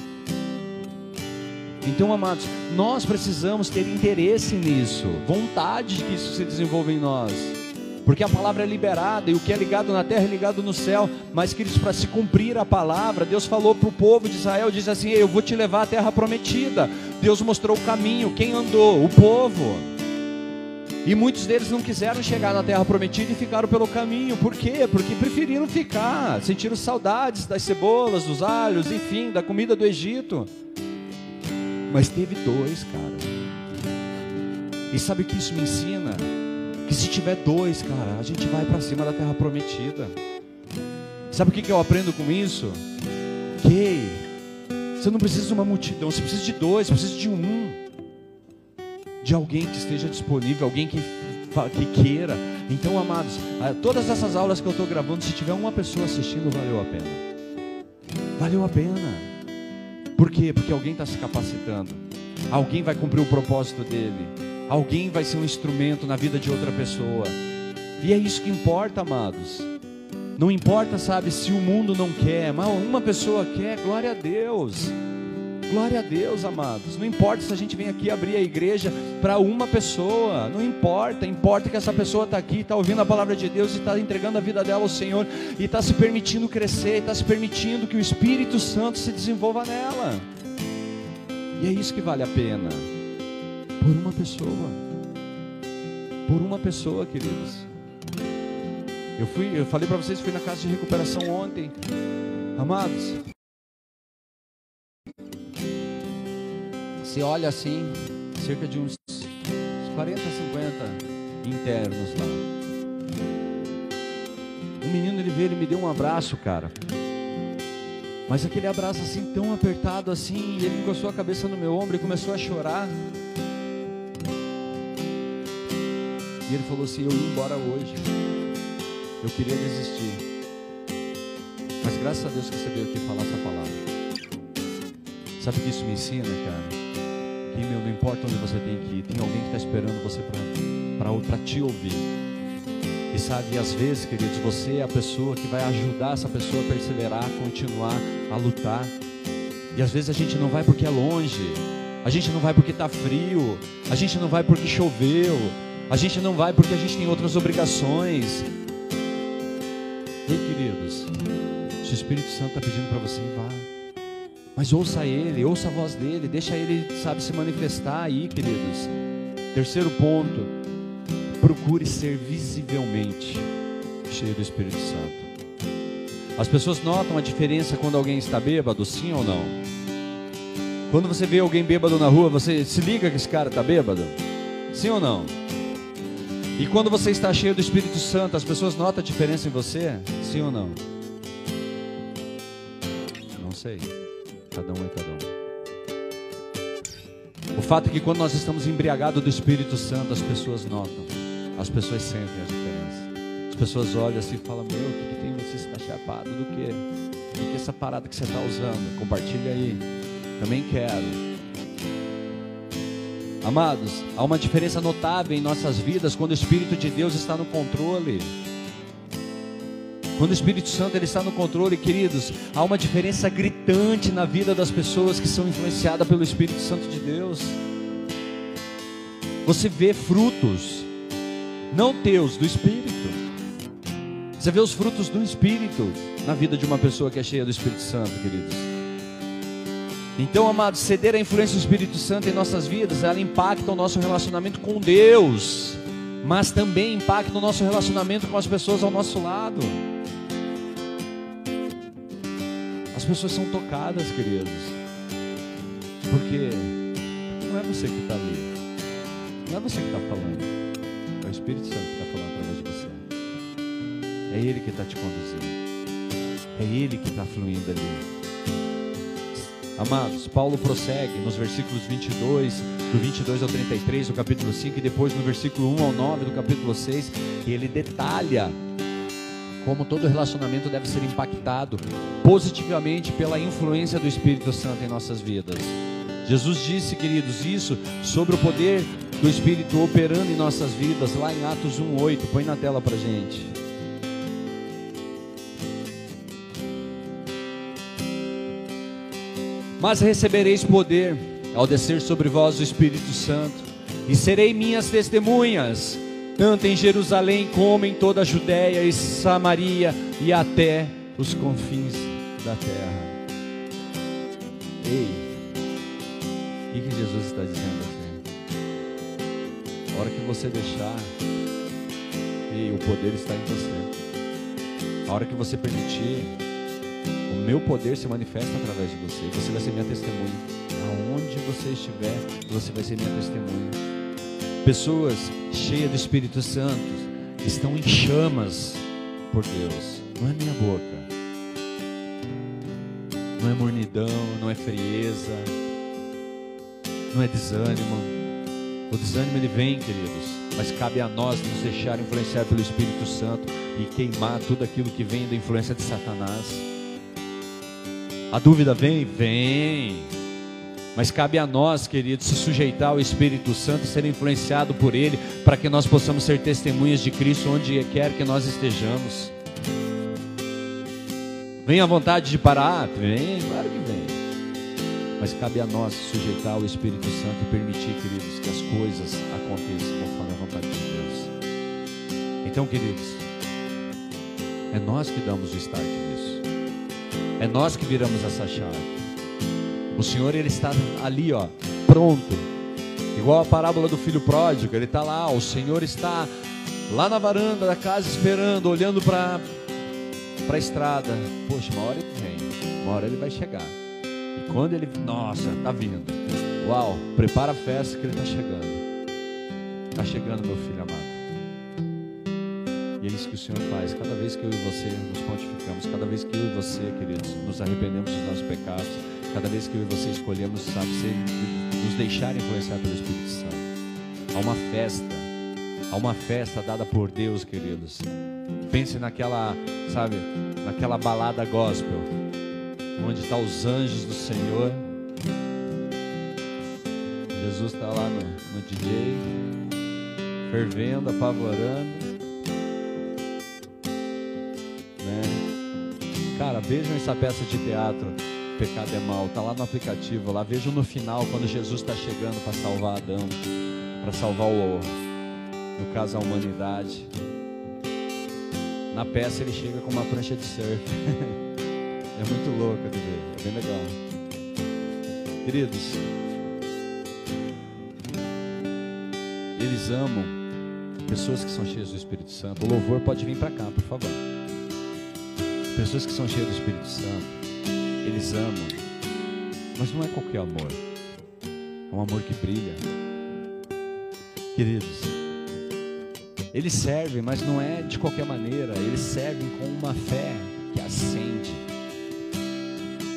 Então, amados, nós precisamos ter interesse nisso, vontade de que isso se desenvolva em nós. Porque a palavra é liberada e o que é ligado na terra é ligado no céu. Mas, queridos, para se cumprir a palavra, Deus falou para o povo de Israel: diz assim, Eu vou te levar à terra prometida. Deus mostrou o caminho. Quem andou? O povo. E muitos deles não quiseram chegar na terra prometida e ficaram pelo caminho. Por quê? Porque preferiram ficar, sentiram saudades das cebolas, dos alhos, enfim, da comida do Egito. Mas teve dois, cara. E sabe o que isso me ensina? Que se tiver dois, cara, a gente vai para cima da terra prometida. Sabe o que, que eu aprendo com isso? Que Você não precisa de uma multidão, você precisa de dois, você precisa de um. De alguém que esteja disponível, alguém que, que queira. Então, amados, todas essas aulas que eu estou gravando, se tiver uma pessoa assistindo, valeu a pena. Valeu a pena. Por quê? Porque alguém está se capacitando. Alguém vai cumprir o propósito dele. Alguém vai ser um instrumento na vida de outra pessoa. E é isso que importa, amados. Não importa, sabe, se o mundo não quer, mas uma pessoa quer, glória a Deus. Glória a Deus, amados. Não importa se a gente vem aqui abrir a igreja para uma pessoa, não importa. Importa que essa pessoa está aqui, está ouvindo a palavra de Deus e está entregando a vida dela ao Senhor e está se permitindo crescer, está se permitindo que o Espírito Santo se desenvolva nela. E é isso que vale a pena. Por uma pessoa. Por uma pessoa, queridos. Eu fui, eu falei para vocês, fui na casa de recuperação ontem. Amados, você olha assim, cerca de uns 40, 50 internos lá. Um menino ele veio, ele me deu um abraço, cara. Mas aquele abraço assim tão apertado assim, ele encostou a cabeça no meu ombro e começou a chorar. E ele falou assim: "Eu ia embora hoje". Eu queria desistir. Mas graças a Deus que você veio aqui falar essa palavra. Sabe o que isso me ensina, cara? Que, meu, não importa onde você tem que ir, tem alguém que está esperando você para te ouvir. E sabe, às vezes, queridos, você é a pessoa que vai ajudar essa pessoa a perseverar, a continuar, a lutar. E às vezes a gente não vai porque é longe, a gente não vai porque está frio, a gente não vai porque choveu, a gente não vai porque a gente tem outras obrigações, Ei, queridos, se o Espírito Santo está pedindo para você, vá. Mas ouça ele, ouça a voz dele, deixa ele, sabe, se manifestar aí, queridos. Terceiro ponto, procure ser visivelmente cheio do Espírito Santo. As pessoas notam a diferença quando alguém está bêbado, sim ou não? Quando você vê alguém bêbado na rua, você se liga que esse cara está bêbado? Sim ou não? E quando você está cheio do Espírito Santo, as pessoas notam a diferença em você? Sim ou não? Não sei. Cada um é cada um. O fato é que quando nós estamos embriagados do Espírito Santo, as pessoas notam. As pessoas sentem a diferença. As pessoas olham assim e falam: Meu, o que, que tem você está chapado? Do que? Do que essa parada que você está usando? Compartilha aí. Também quero. Amados, há uma diferença notável em nossas vidas quando o Espírito de Deus está no controle. Quando o Espírito Santo ele está no controle, queridos, há uma diferença gritante na vida das pessoas que são influenciadas pelo Espírito Santo de Deus. Você vê frutos, não teus, do Espírito. Você vê os frutos do Espírito na vida de uma pessoa que é cheia do Espírito Santo, queridos. Então, amados, ceder à influência do Espírito Santo em nossas vidas, ela impacta o nosso relacionamento com Deus, mas também impacta o nosso relacionamento com as pessoas ao nosso lado. As pessoas são tocadas, queridos, porque não é você que está ali, não é você que está falando, é o Espírito Santo que está falando através de você. É Ele que está te conduzindo, é Ele que está fluindo ali. Amados, Paulo prossegue nos versículos 22, do 22 ao 33 do capítulo 5 e depois no versículo 1 ao 9 do capítulo 6, e ele detalha como todo relacionamento deve ser impactado positivamente pela influência do Espírito Santo em nossas vidas. Jesus disse, queridos, isso sobre o poder do Espírito operando em nossas vidas, lá em Atos 1:8. Põe na tela para gente. Mas recebereis poder ao descer sobre vós o Espírito Santo, e serei minhas testemunhas, tanto em Jerusalém como em toda a Judéia e Samaria e até os confins da terra. Ei, o que, Jesus está dizendo assim? A hora que você deixar, ei, o poder está em você. A hora que você permitir, o meu poder se manifesta através de você. Você vai ser minha testemunha. Aonde você estiver, você vai ser minha testemunha. Pessoas cheias do Espírito Santo estão em chamas por Deus. Não é minha boca. Não é mornidão, não é frieza, não é desânimo. O desânimo ele vem, queridos, mas cabe a nós nos deixar influenciar pelo Espírito Santo e queimar tudo aquilo que vem da influência de Satanás. A dúvida vem? Vem. Mas cabe a nós, queridos, se sujeitar ao Espírito Santo, ser influenciado por Ele, para que nós possamos ser testemunhas de Cristo onde quer que nós estejamos. Vem a vontade de parar? Vem, claro que vem. Mas cabe a nós sujeitar ao Espírito Santo e permitir, queridos, que as coisas aconteçam conforme a vontade de Deus. Então, queridos, é nós que damos o start. É nós que viramos essa chave. O Senhor ele está ali, ó, pronto. Igual a parábola do filho pródigo, ele está lá, o Senhor está lá na varanda da casa esperando, olhando para para a estrada. Poxa, uma hora ele vem, uma hora ele vai chegar. E quando ele, nossa, tá vindo. Uau, prepara a festa que ele está chegando. Está chegando, meu filho amado. Senhor faz. Cada vez que eu e você nos pontificamos, cada vez que eu e você, queridos, nos arrependemos dos nossos pecados, Cada vez que eu e você escolhemos, sabe, ser, nos deixar influenciar pelo Espírito Santo. Há uma festa, há uma festa dada por Deus, queridos. Pense naquela, sabe, naquela balada gospel, onde estão tá os anjos do Senhor. Jesus está lá no, no DJ, fervendo, apavorando. Cara, vejam essa peça de teatro pecado é mal. Tá lá no aplicativo, lá vejo no final quando Jesus está chegando para salvar Adão, para salvar o, no caso a humanidade. Na peça ele chega com uma prancha de surf. é muito louco de ver, é bem legal. Queridos, eles amam pessoas que são cheias do Espírito Santo. O louvor pode vir para cá, por favor. Pessoas que são cheias do Espírito Santo eles amam, mas não é qualquer amor, é um amor que brilha. Queridos, eles servem, mas não é de qualquer maneira, eles servem com uma fé que acende,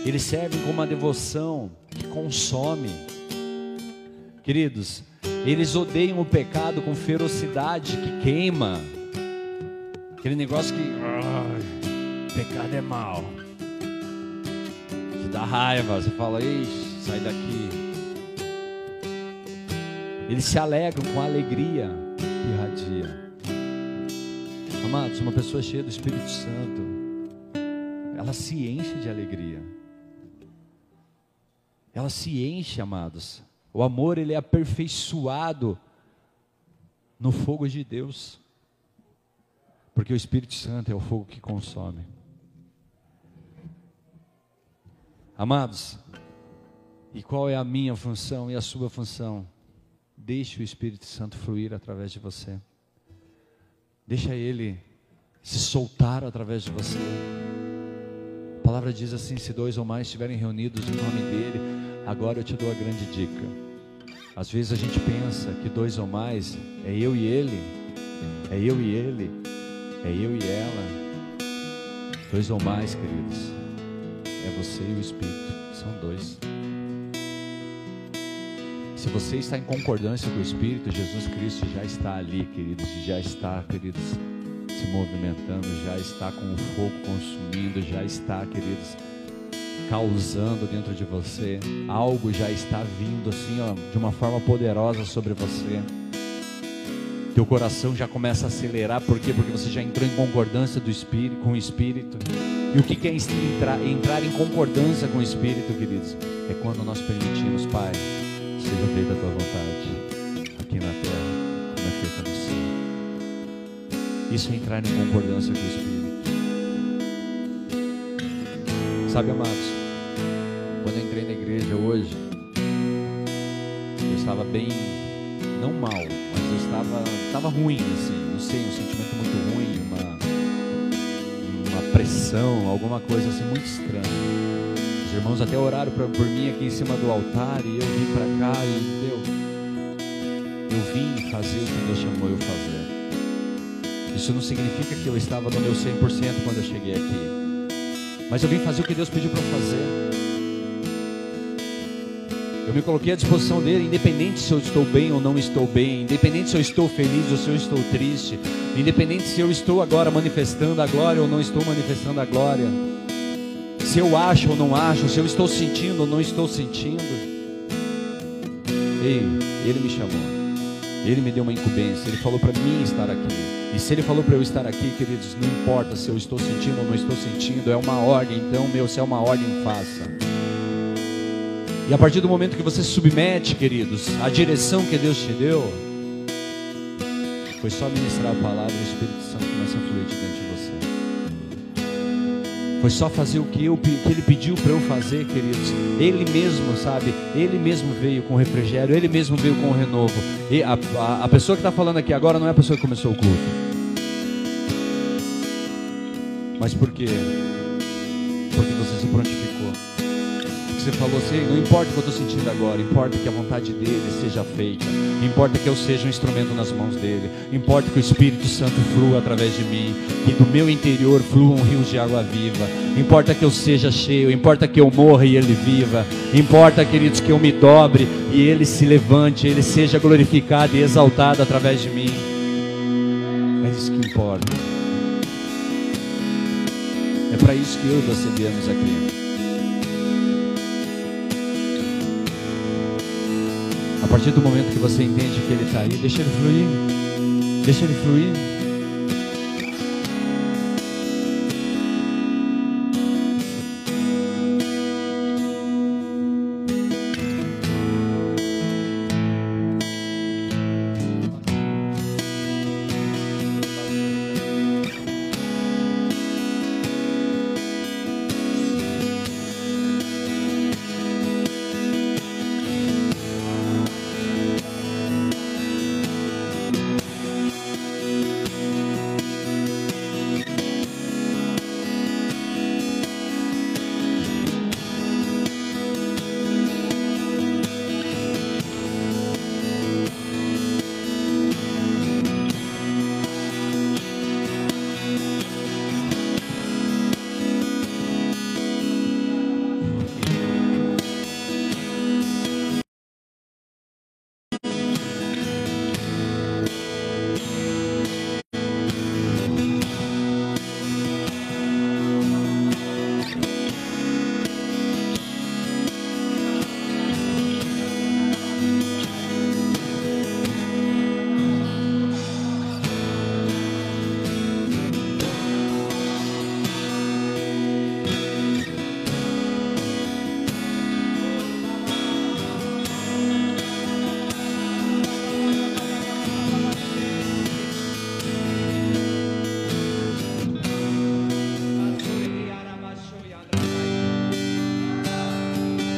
eles servem com uma devoção que consome. Queridos, eles odeiam o pecado com ferocidade que queima. Aquele negócio que. Ai, pecado é mal dá raiva, você fala, ixi, sai daqui. Eles se alegram com a alegria que irradia. Amados, uma pessoa cheia do Espírito Santo, ela se enche de alegria. Ela se enche, amados. O amor, ele é aperfeiçoado no fogo de Deus. Porque o Espírito Santo é o fogo que consome. Amados, e qual é a minha função e a sua função? Deixe o Espírito Santo fluir através de você. Deixa ele se soltar através de você. A palavra diz assim: se dois ou mais estiverem reunidos em nome dele, agora eu te dou a grande dica. Às vezes a gente pensa que dois ou mais é eu e ele, é eu e ele, é eu e ela. Dois ou mais, queridos é você e o Espírito, são dois. Se você está em concordância com o Espírito, Jesus Cristo já está ali, queridos, já está, queridos, se movimentando, já está com o fogo consumindo, já está, queridos, causando dentro de você. Algo já está vindo assim, ó, de uma forma poderosa sobre você. Teu coração já começa a acelerar, por quê? Porque você já entrou em concordância do espírito, com o Espírito. E o que é entrar, entrar em concordância com o Espírito, queridos? É quando nós permitimos, Pai, seja feita a tua vontade, aqui na terra, como é feita no céu. Isso é entrar em concordância com o Espírito. Sabe, amados, quando eu entrei na igreja hoje, eu estava bem, não mal, mas eu estava, estava ruim, assim, não sei, um sentimento muito ruim, uma pressão, alguma coisa assim muito estranha. Os irmãos até oraram pra, por mim aqui em cima do altar e eu vim para cá e deu. Eu vim fazer o que Deus chamou eu fazer. Isso não significa que eu estava no meu 100% quando eu cheguei aqui. Mas eu vim fazer o que Deus pediu para fazer. Eu me coloquei à disposição dele, independente se eu estou bem ou não estou bem, independente se eu estou feliz ou se eu estou triste, independente se eu estou agora manifestando a glória ou não estou manifestando a glória, se eu acho ou não acho, se eu estou sentindo ou não estou sentindo. Ei, ele me chamou, ele me deu uma incumbência, ele falou para mim estar aqui. E se ele falou para eu estar aqui, queridos, não importa se eu estou sentindo ou não estou sentindo, é uma ordem, então, meu, se é uma ordem, faça. E a partir do momento que você submete, queridos, à direção que Deus te deu, foi só ministrar a palavra e o Espírito Santo começa a fluir de dentro de você. Foi só fazer o que, eu, que Ele pediu para eu fazer, queridos. Ele mesmo, sabe? Ele mesmo veio com refrigério, Ele mesmo veio com o renovo. E a, a, a pessoa que está falando aqui agora não é a pessoa que começou o culto. Mas por quê? Porque você se prontificou você falou assim: não importa o que eu estou sentindo agora, importa que a vontade dele seja feita, importa que eu seja um instrumento nas mãos dele, importa que o Espírito Santo flua através de mim, que do meu interior fluam rios de água viva, importa que eu seja cheio, importa que eu morra e ele viva, importa, queridos, que eu me dobre e ele se levante, ele seja glorificado e exaltado através de mim. É isso que importa. É para isso que eu e você viemos aqui. A partir do momento que você entende que Ele está aí, deixa Ele fluir. Deixa Ele fluir.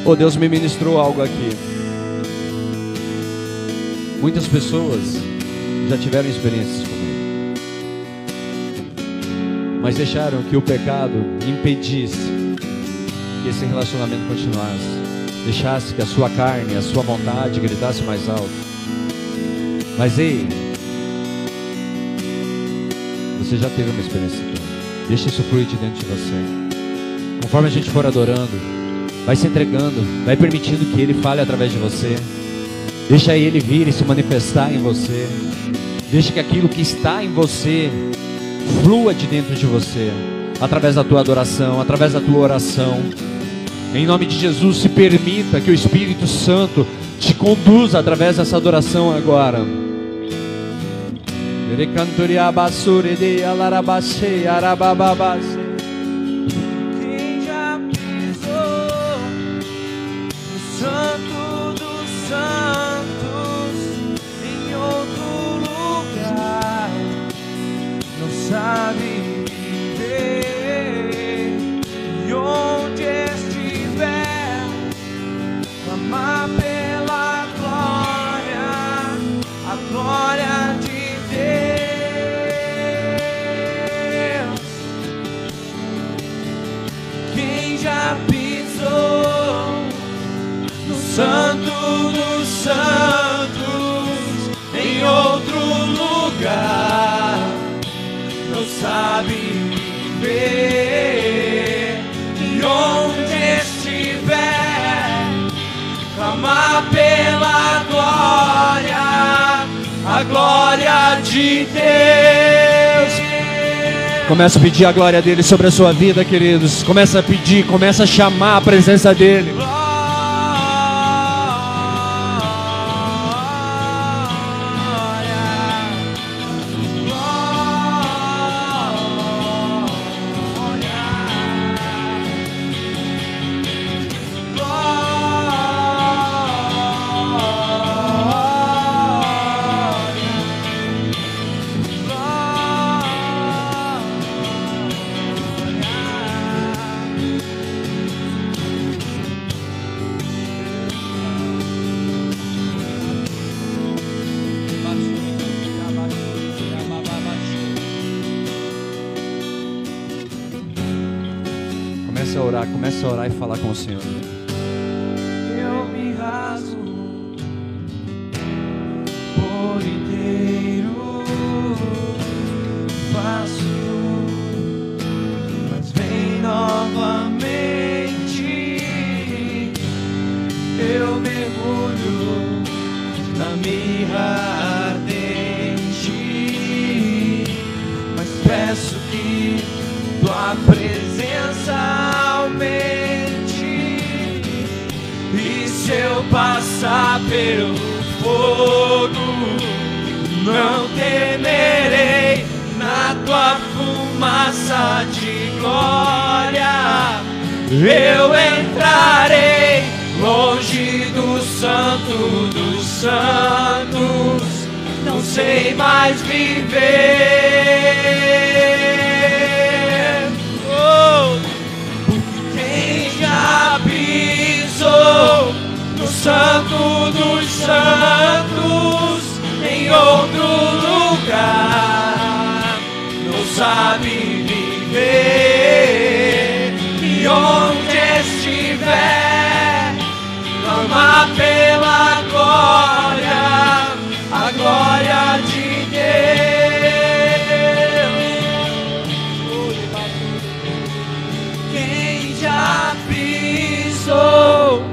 Oh, Deus me ministrou algo aqui. Muitas pessoas já tiveram experiências comigo, mas deixaram que o pecado impedisse que esse relacionamento continuasse, deixasse que a sua carne, a sua vontade gritasse mais alto. Mas ei, você já teve uma experiência. Deixa isso fluir de dentro de você. Conforme a gente for adorando, Vai se entregando, vai permitindo que Ele fale através de você. Deixa Ele vir e se manifestar em você. Deixa que aquilo que está em você flua de dentro de você, através da tua adoração, através da tua oração. Em nome de Jesus, se permita que o Espírito Santo te conduza através dessa adoração agora. santos em outro lugar não sabe ver E onde estiver, clamar pela glória, a glória de Deus. Começa a pedir a glória dele sobre a sua vida, queridos. Começa a pedir, começa a chamar a presença dele. Na mirra ardente, mas peço que tua presença aumente. E se eu passar pelo fogo, não temerei na tua fumaça de glória. Eu entrarei longe santo dos santos, não sei mais viver. Oh! Quem já pisou no santo dos santos em outro lugar não sabe viver e onde pela glória a glória de Deus quem já pisou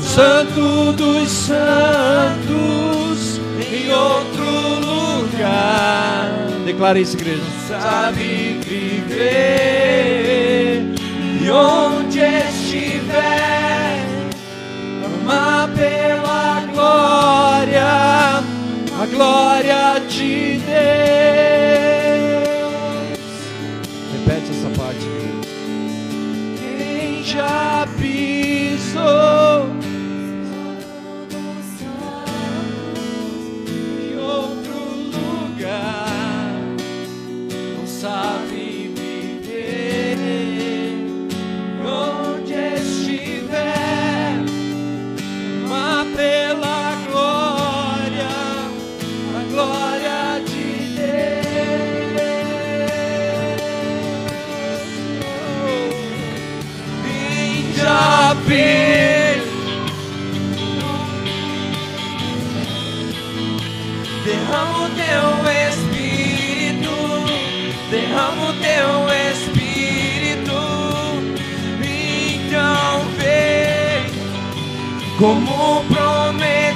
Santo dos Santos em outro lugar Declara isso, igreja. sabe viver e onde estiver pela glória a glória de Deus. Repete essa parte, quem já vi derrama teu espírito derrama o teu espírito então vem como prometeste.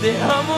Derrama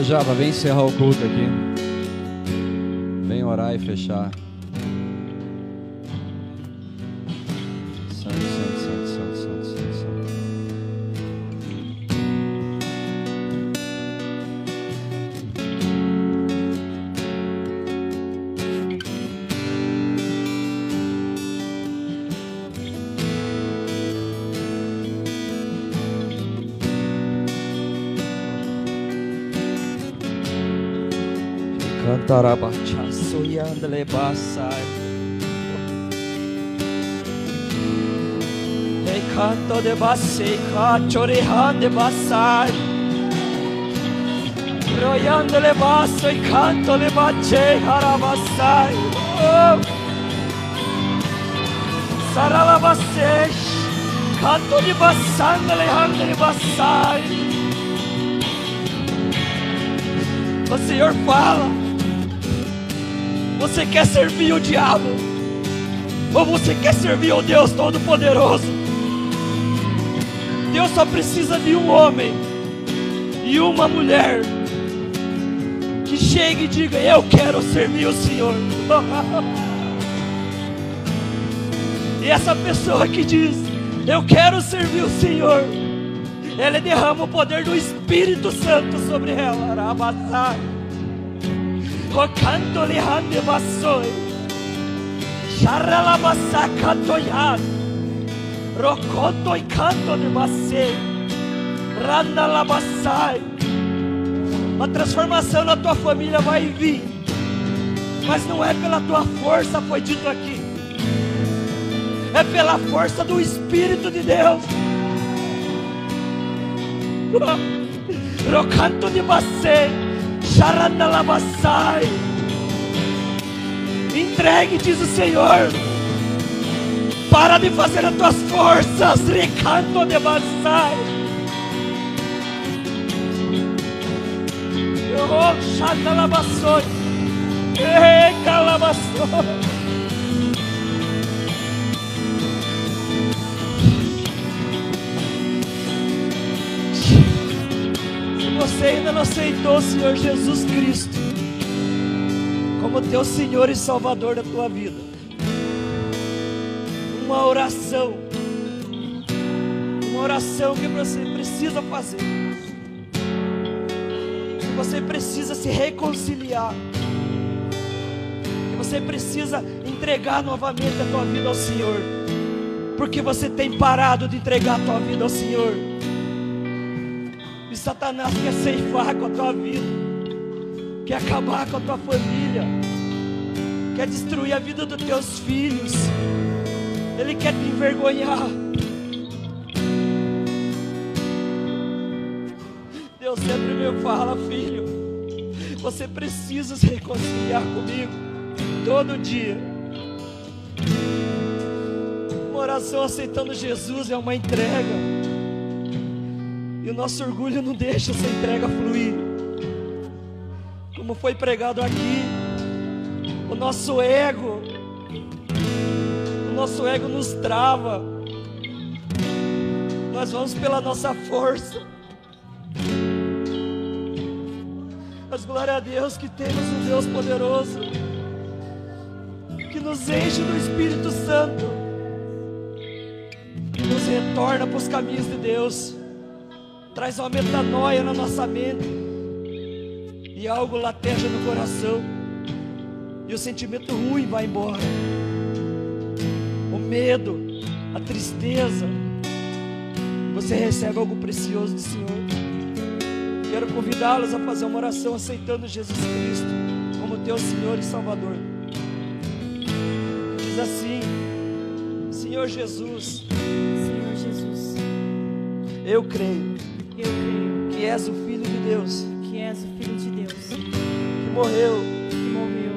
Ô Java, vem encerrar o culto aqui. Vem orar e fechar. Rantarabacha soyandele basai. Hey canto de basse, cachore hande basai. Royandele basso e canto le bacce harabassai. Oh. Saralabasse, canto di bassandele hande bassai. O Senhor fala. Você quer servir o diabo? Ou você quer servir o Deus Todo-Poderoso? Deus só precisa de um homem e uma mulher que chegue e diga: Eu quero servir o Senhor. e essa pessoa que diz: Eu quero servir o Senhor, ela derrama o poder do Espírito Santo sobre ela. Arabassai. Rocanto lihande bassoi. Charalabassa cantoyad. Rocoto e canto de bassei. Randa labassai. A transformação na tua família vai vir. Mas não é pela tua força, foi dito aqui. É pela força do Espírito de Deus. Rocanto de bassei. Charandalabassai. Entregue, diz o Senhor. Para de fazer as tuas forças. Recanto de bassai. Oh, Chandalabassoi. Ei, você ainda não aceitou o Senhor Jesus Cristo como teu Senhor e Salvador da tua vida, uma oração, uma oração que você precisa fazer, que você precisa se reconciliar, que você precisa entregar novamente a tua vida ao Senhor, porque você tem parado de entregar a tua vida ao Senhor. E Satanás quer ceifar com a tua vida, quer acabar com a tua família, quer destruir a vida dos teus filhos, ele quer te envergonhar. Deus sempre me fala, filho, você precisa se reconciliar comigo todo dia. Uma oração aceitando Jesus é uma entrega. E o nosso orgulho não deixa essa entrega fluir. Como foi pregado aqui, o nosso ego, o nosso ego nos trava. Nós vamos pela nossa força. Mas glória a Deus que temos um Deus poderoso que nos enche do Espírito Santo, que nos retorna para os caminhos de Deus traz uma metanoia na nossa mente e algo lateja no coração e o sentimento ruim vai embora. O medo, a tristeza, você recebe algo precioso do Senhor. Quero convidá-los a fazer uma oração aceitando Jesus Cristo como teu Senhor e Salvador. Diz assim: Senhor Jesus, Senhor Jesus, eu creio eu creio que és o Filho de Deus, que és o Filho de Deus, que morreu que morreu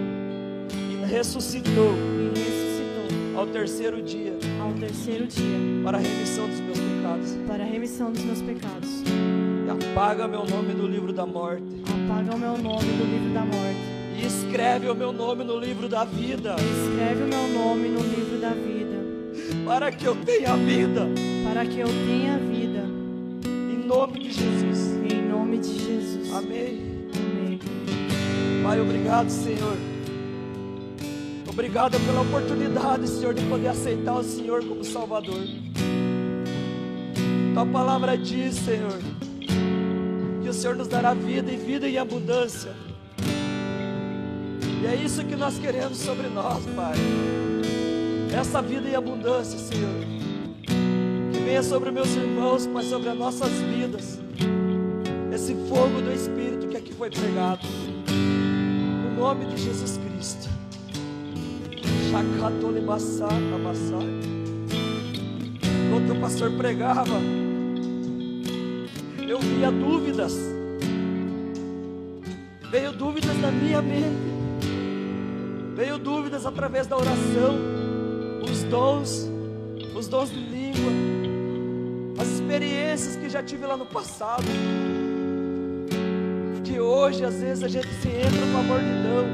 e ressuscitou e ressuscitou ao terceiro dia ao terceiro dia para a remissão dos meus pecados. para a remissão dos meus pecados. E apaga meu nome do livro da morte. Apaga o meu nome do livro da morte. E escreve o meu nome no livro da vida, Escreve o meu nome no livro da vida, para que eu tenha vida. para que eu tenha vida. Em nome de Jesus. Em nome de Jesus. Amém. Amém. Pai, obrigado, Senhor. Obrigado pela oportunidade, Senhor, de poder aceitar o Senhor como Salvador. Tua palavra diz, Senhor, que o Senhor nos dará vida e vida em abundância. E é isso que nós queremos sobre nós, Pai. Essa vida em abundância, Senhor. Venha sobre meus irmãos, Pai, sobre as nossas vidas. Esse fogo do Espírito que aqui foi pregado. No nome de Jesus Cristo. Enquanto o pastor pregava, eu via dúvidas. Veio dúvidas na minha mente. Veio dúvidas através da oração, os dons, os dons de língua, experiências que já tive lá no passado. Que hoje às vezes a gente se entra numa mordidão,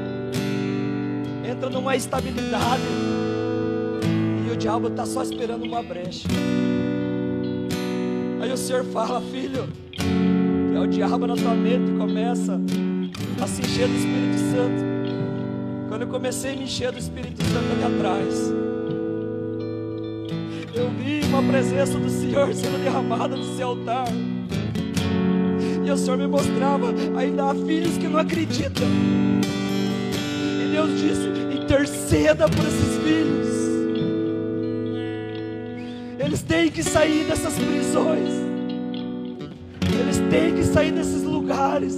entra numa estabilidade, e o diabo está só esperando uma brecha. Aí o Senhor fala, filho, é o diabo na tua mente começa a se encher do Espírito Santo. Quando eu comecei a me encher do Espírito Santo ali atrás, eu vi uma presença do Senhor sendo derramada no seu altar. E o Senhor me mostrava, ainda há filhos que não acreditam. E Deus disse: interceda por esses filhos. Eles têm que sair dessas prisões. Eles têm que sair desses lugares.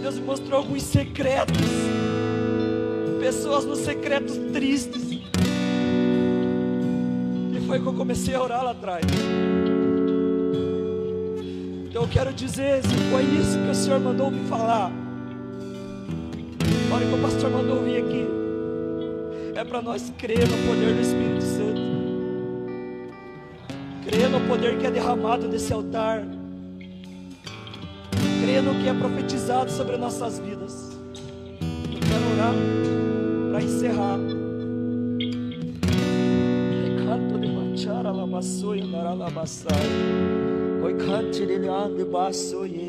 Deus me mostrou alguns secretos. Pessoas nos secretos tristes. E foi que eu comecei a orar lá atrás. Então eu quero dizer, se foi isso que o Senhor mandou me falar. A hora que o pastor mandou vir aqui. É para nós crer no poder do Espírito Santo. Crer no poder que é derramado nesse altar crê no que é profetizado sobre nossas vidas. Eu quero orar para encerrar. De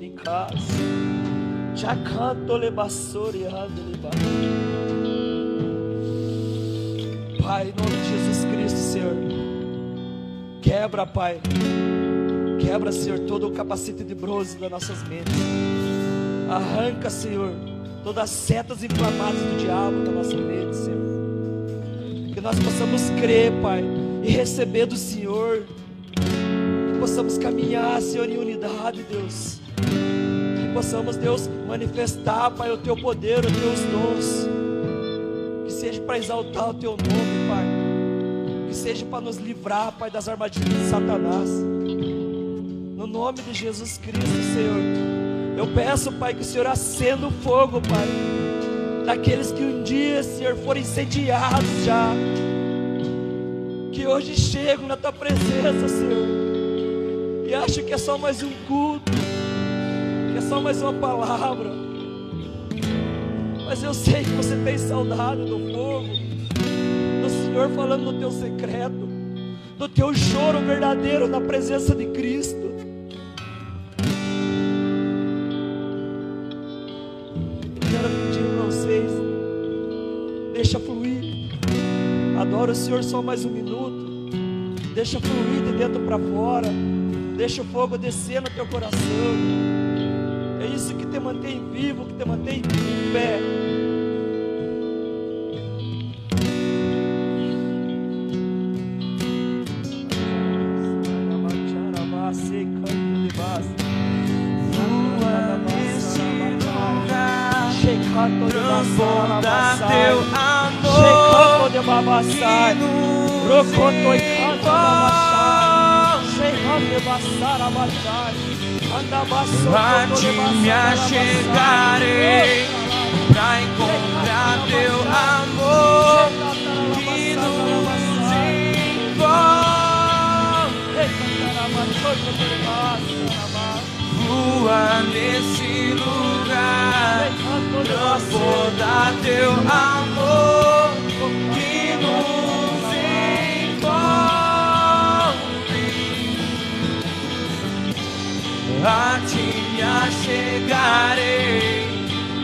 e casa. Já Pai, em nome de Jesus Cristo, Senhor. Quebra, Pai Quebra, Senhor, todo o capacete de bronze das nossas mentes. Arranca, Senhor, todas as setas inflamadas do diabo da nossa mente. Que nós possamos crer, Pai, e receber do Senhor. Que possamos caminhar, Senhor, em unidade, Deus. Que possamos, Deus, manifestar, Pai, o Teu poder, os Teus dons. Que seja para exaltar o Teu nome, Pai. Que seja para nos livrar, Pai, das armadilhas de Satanás no nome de Jesus Cristo, Senhor. Eu peço, Pai, que o Senhor acenda o fogo, Pai, daqueles que um dia, Senhor, foram incendiados já, que hoje chegam na Tua presença, Senhor, e acham que é só mais um culto, que é só mais uma palavra, mas eu sei que você tem saudade do fogo, do Senhor falando no Teu secreto, do Teu choro verdadeiro na presença de Cristo. Senhor só mais um minuto. Deixa fluir de dentro para fora. Deixa o fogo descer no teu coração. É isso que te mantém vivo, que te mantém em pé. De babassar abaixar, anda A ti me achegarei pra encontrar teu amor que nos envolve. Voa nesse lugar, transborda teu amor A ti me achegarei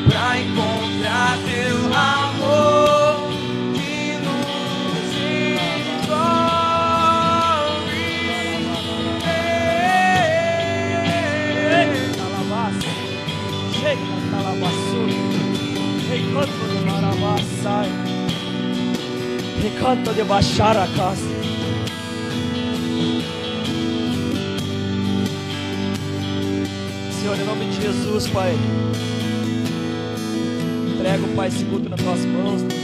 pra encontrar teu amor que nos envolve. Calabassa, chega calabaçu, recanto de marabassai, recanto de baixar a casa. Jesus, Pai. Entrego, Pai, esse culto nas tuas mãos, Deus.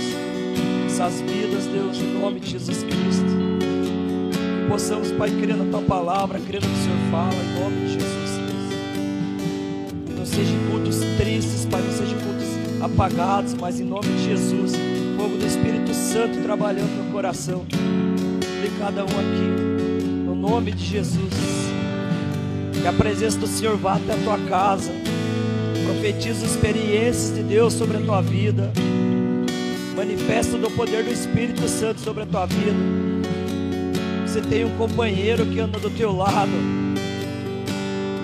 Essas vidas, Deus, em nome de Jesus Cristo. Que possamos, Pai, crer na tua palavra, crer no que o Senhor fala, em nome de Jesus, Deus. Que não sejam cultos tristes, Pai, não sejam cultos apagados, mas em nome de Jesus, fogo do Espírito Santo trabalhando no coração de cada um aqui, no nome de Jesus. Que a presença do Senhor vá até a tua casa. Profetiza experiências de Deus sobre a tua vida. Manifesta do poder do Espírito Santo sobre a tua vida. Você tem um companheiro que anda do teu lado.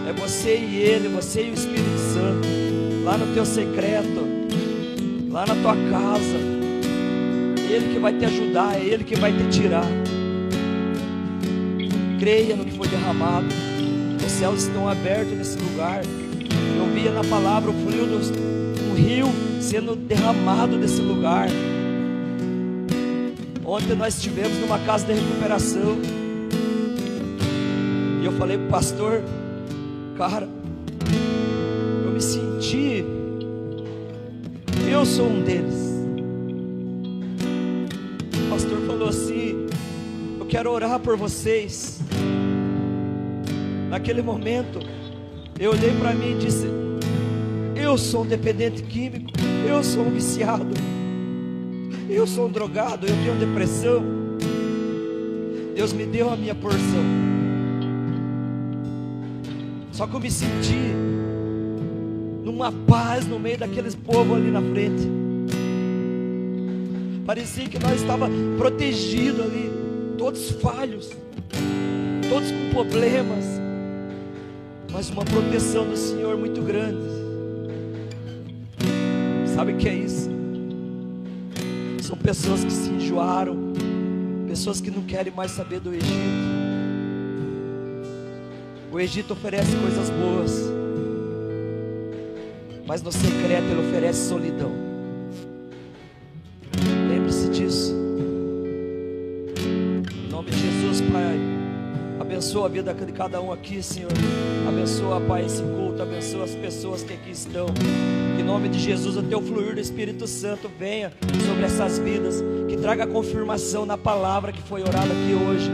É você e ele, você e o Espírito Santo. Lá no teu secreto, lá na tua casa. Ele que vai te ajudar, é ele que vai te tirar. Creia no que foi derramado. Os céus estão abertos nesse lugar. Na palavra o do um rio sendo derramado desse lugar. Ontem nós estivemos numa casa de recuperação. E eu falei pro pastor, cara, eu me senti, eu sou um deles. O pastor falou assim: Eu quero orar por vocês. Naquele momento, eu olhei para mim e disse: Eu sou um dependente químico, eu sou um viciado, eu sou um drogado, eu tenho depressão. Deus me deu a minha porção. Só que eu me senti numa paz no meio daqueles povos ali na frente. Parecia que nós estava protegido ali, todos falhos, todos com problemas, mas uma proteção do Senhor muito grande. Sabe o que é isso? São pessoas que se enjoaram, pessoas que não querem mais saber do Egito. O Egito oferece coisas boas, mas no secreto ele oferece solidão. Lembre-se disso. Em nome de Jesus, Pai. Abençoa a vida de cada um aqui, Senhor. Abençoa, Pai, esse culto. Abençoa as pessoas que aqui estão. Nome de Jesus, o teu fluir do Espírito Santo venha sobre essas vidas. Que traga confirmação na palavra que foi orada aqui hoje.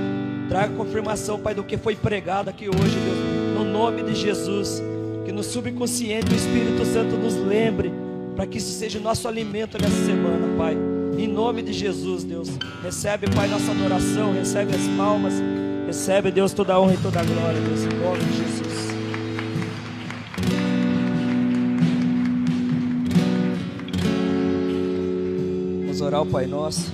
Traga confirmação, Pai, do que foi pregado aqui hoje, Deus. No nome de Jesus. Que no subconsciente o Espírito Santo nos lembre. Para que isso seja nosso alimento nessa semana, Pai. Em nome de Jesus, Deus. Recebe, Pai, nossa adoração. Recebe as palmas. Recebe, Deus, toda a honra e toda a glória, Deus. Em nome de Jesus. Orar o Pai Nosso.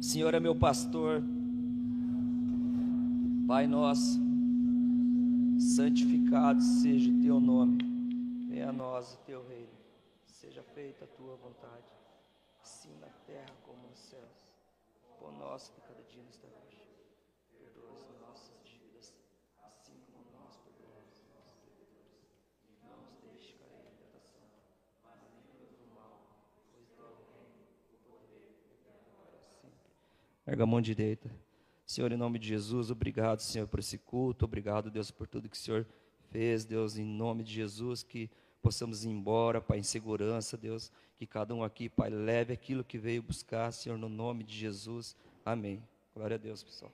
Senhor é meu pastor. Pai nosso, santificado seja o teu nome. Venha a nós o teu reino. Seja feita a tua vontade, assim na terra como nos céus. O nosso de cada dia nos dá hoje. Perdoa as nossas dívidas, assim como nós perdoamos os nossos devedores. Não nos deixe cair em tentação, mas livra-nos do mal, pois teu é o reino, o poder e o eterno para sempre. Erga a mão direita. Senhor, em nome de Jesus, obrigado, Senhor, por esse culto. Obrigado, Deus, por tudo que o Senhor fez, Deus, em nome de Jesus, que possamos ir embora, Pai, em segurança, Deus, que cada um aqui, Pai, leve aquilo que veio buscar, Senhor, no nome de Jesus. Amém. Glória a Deus, pessoal.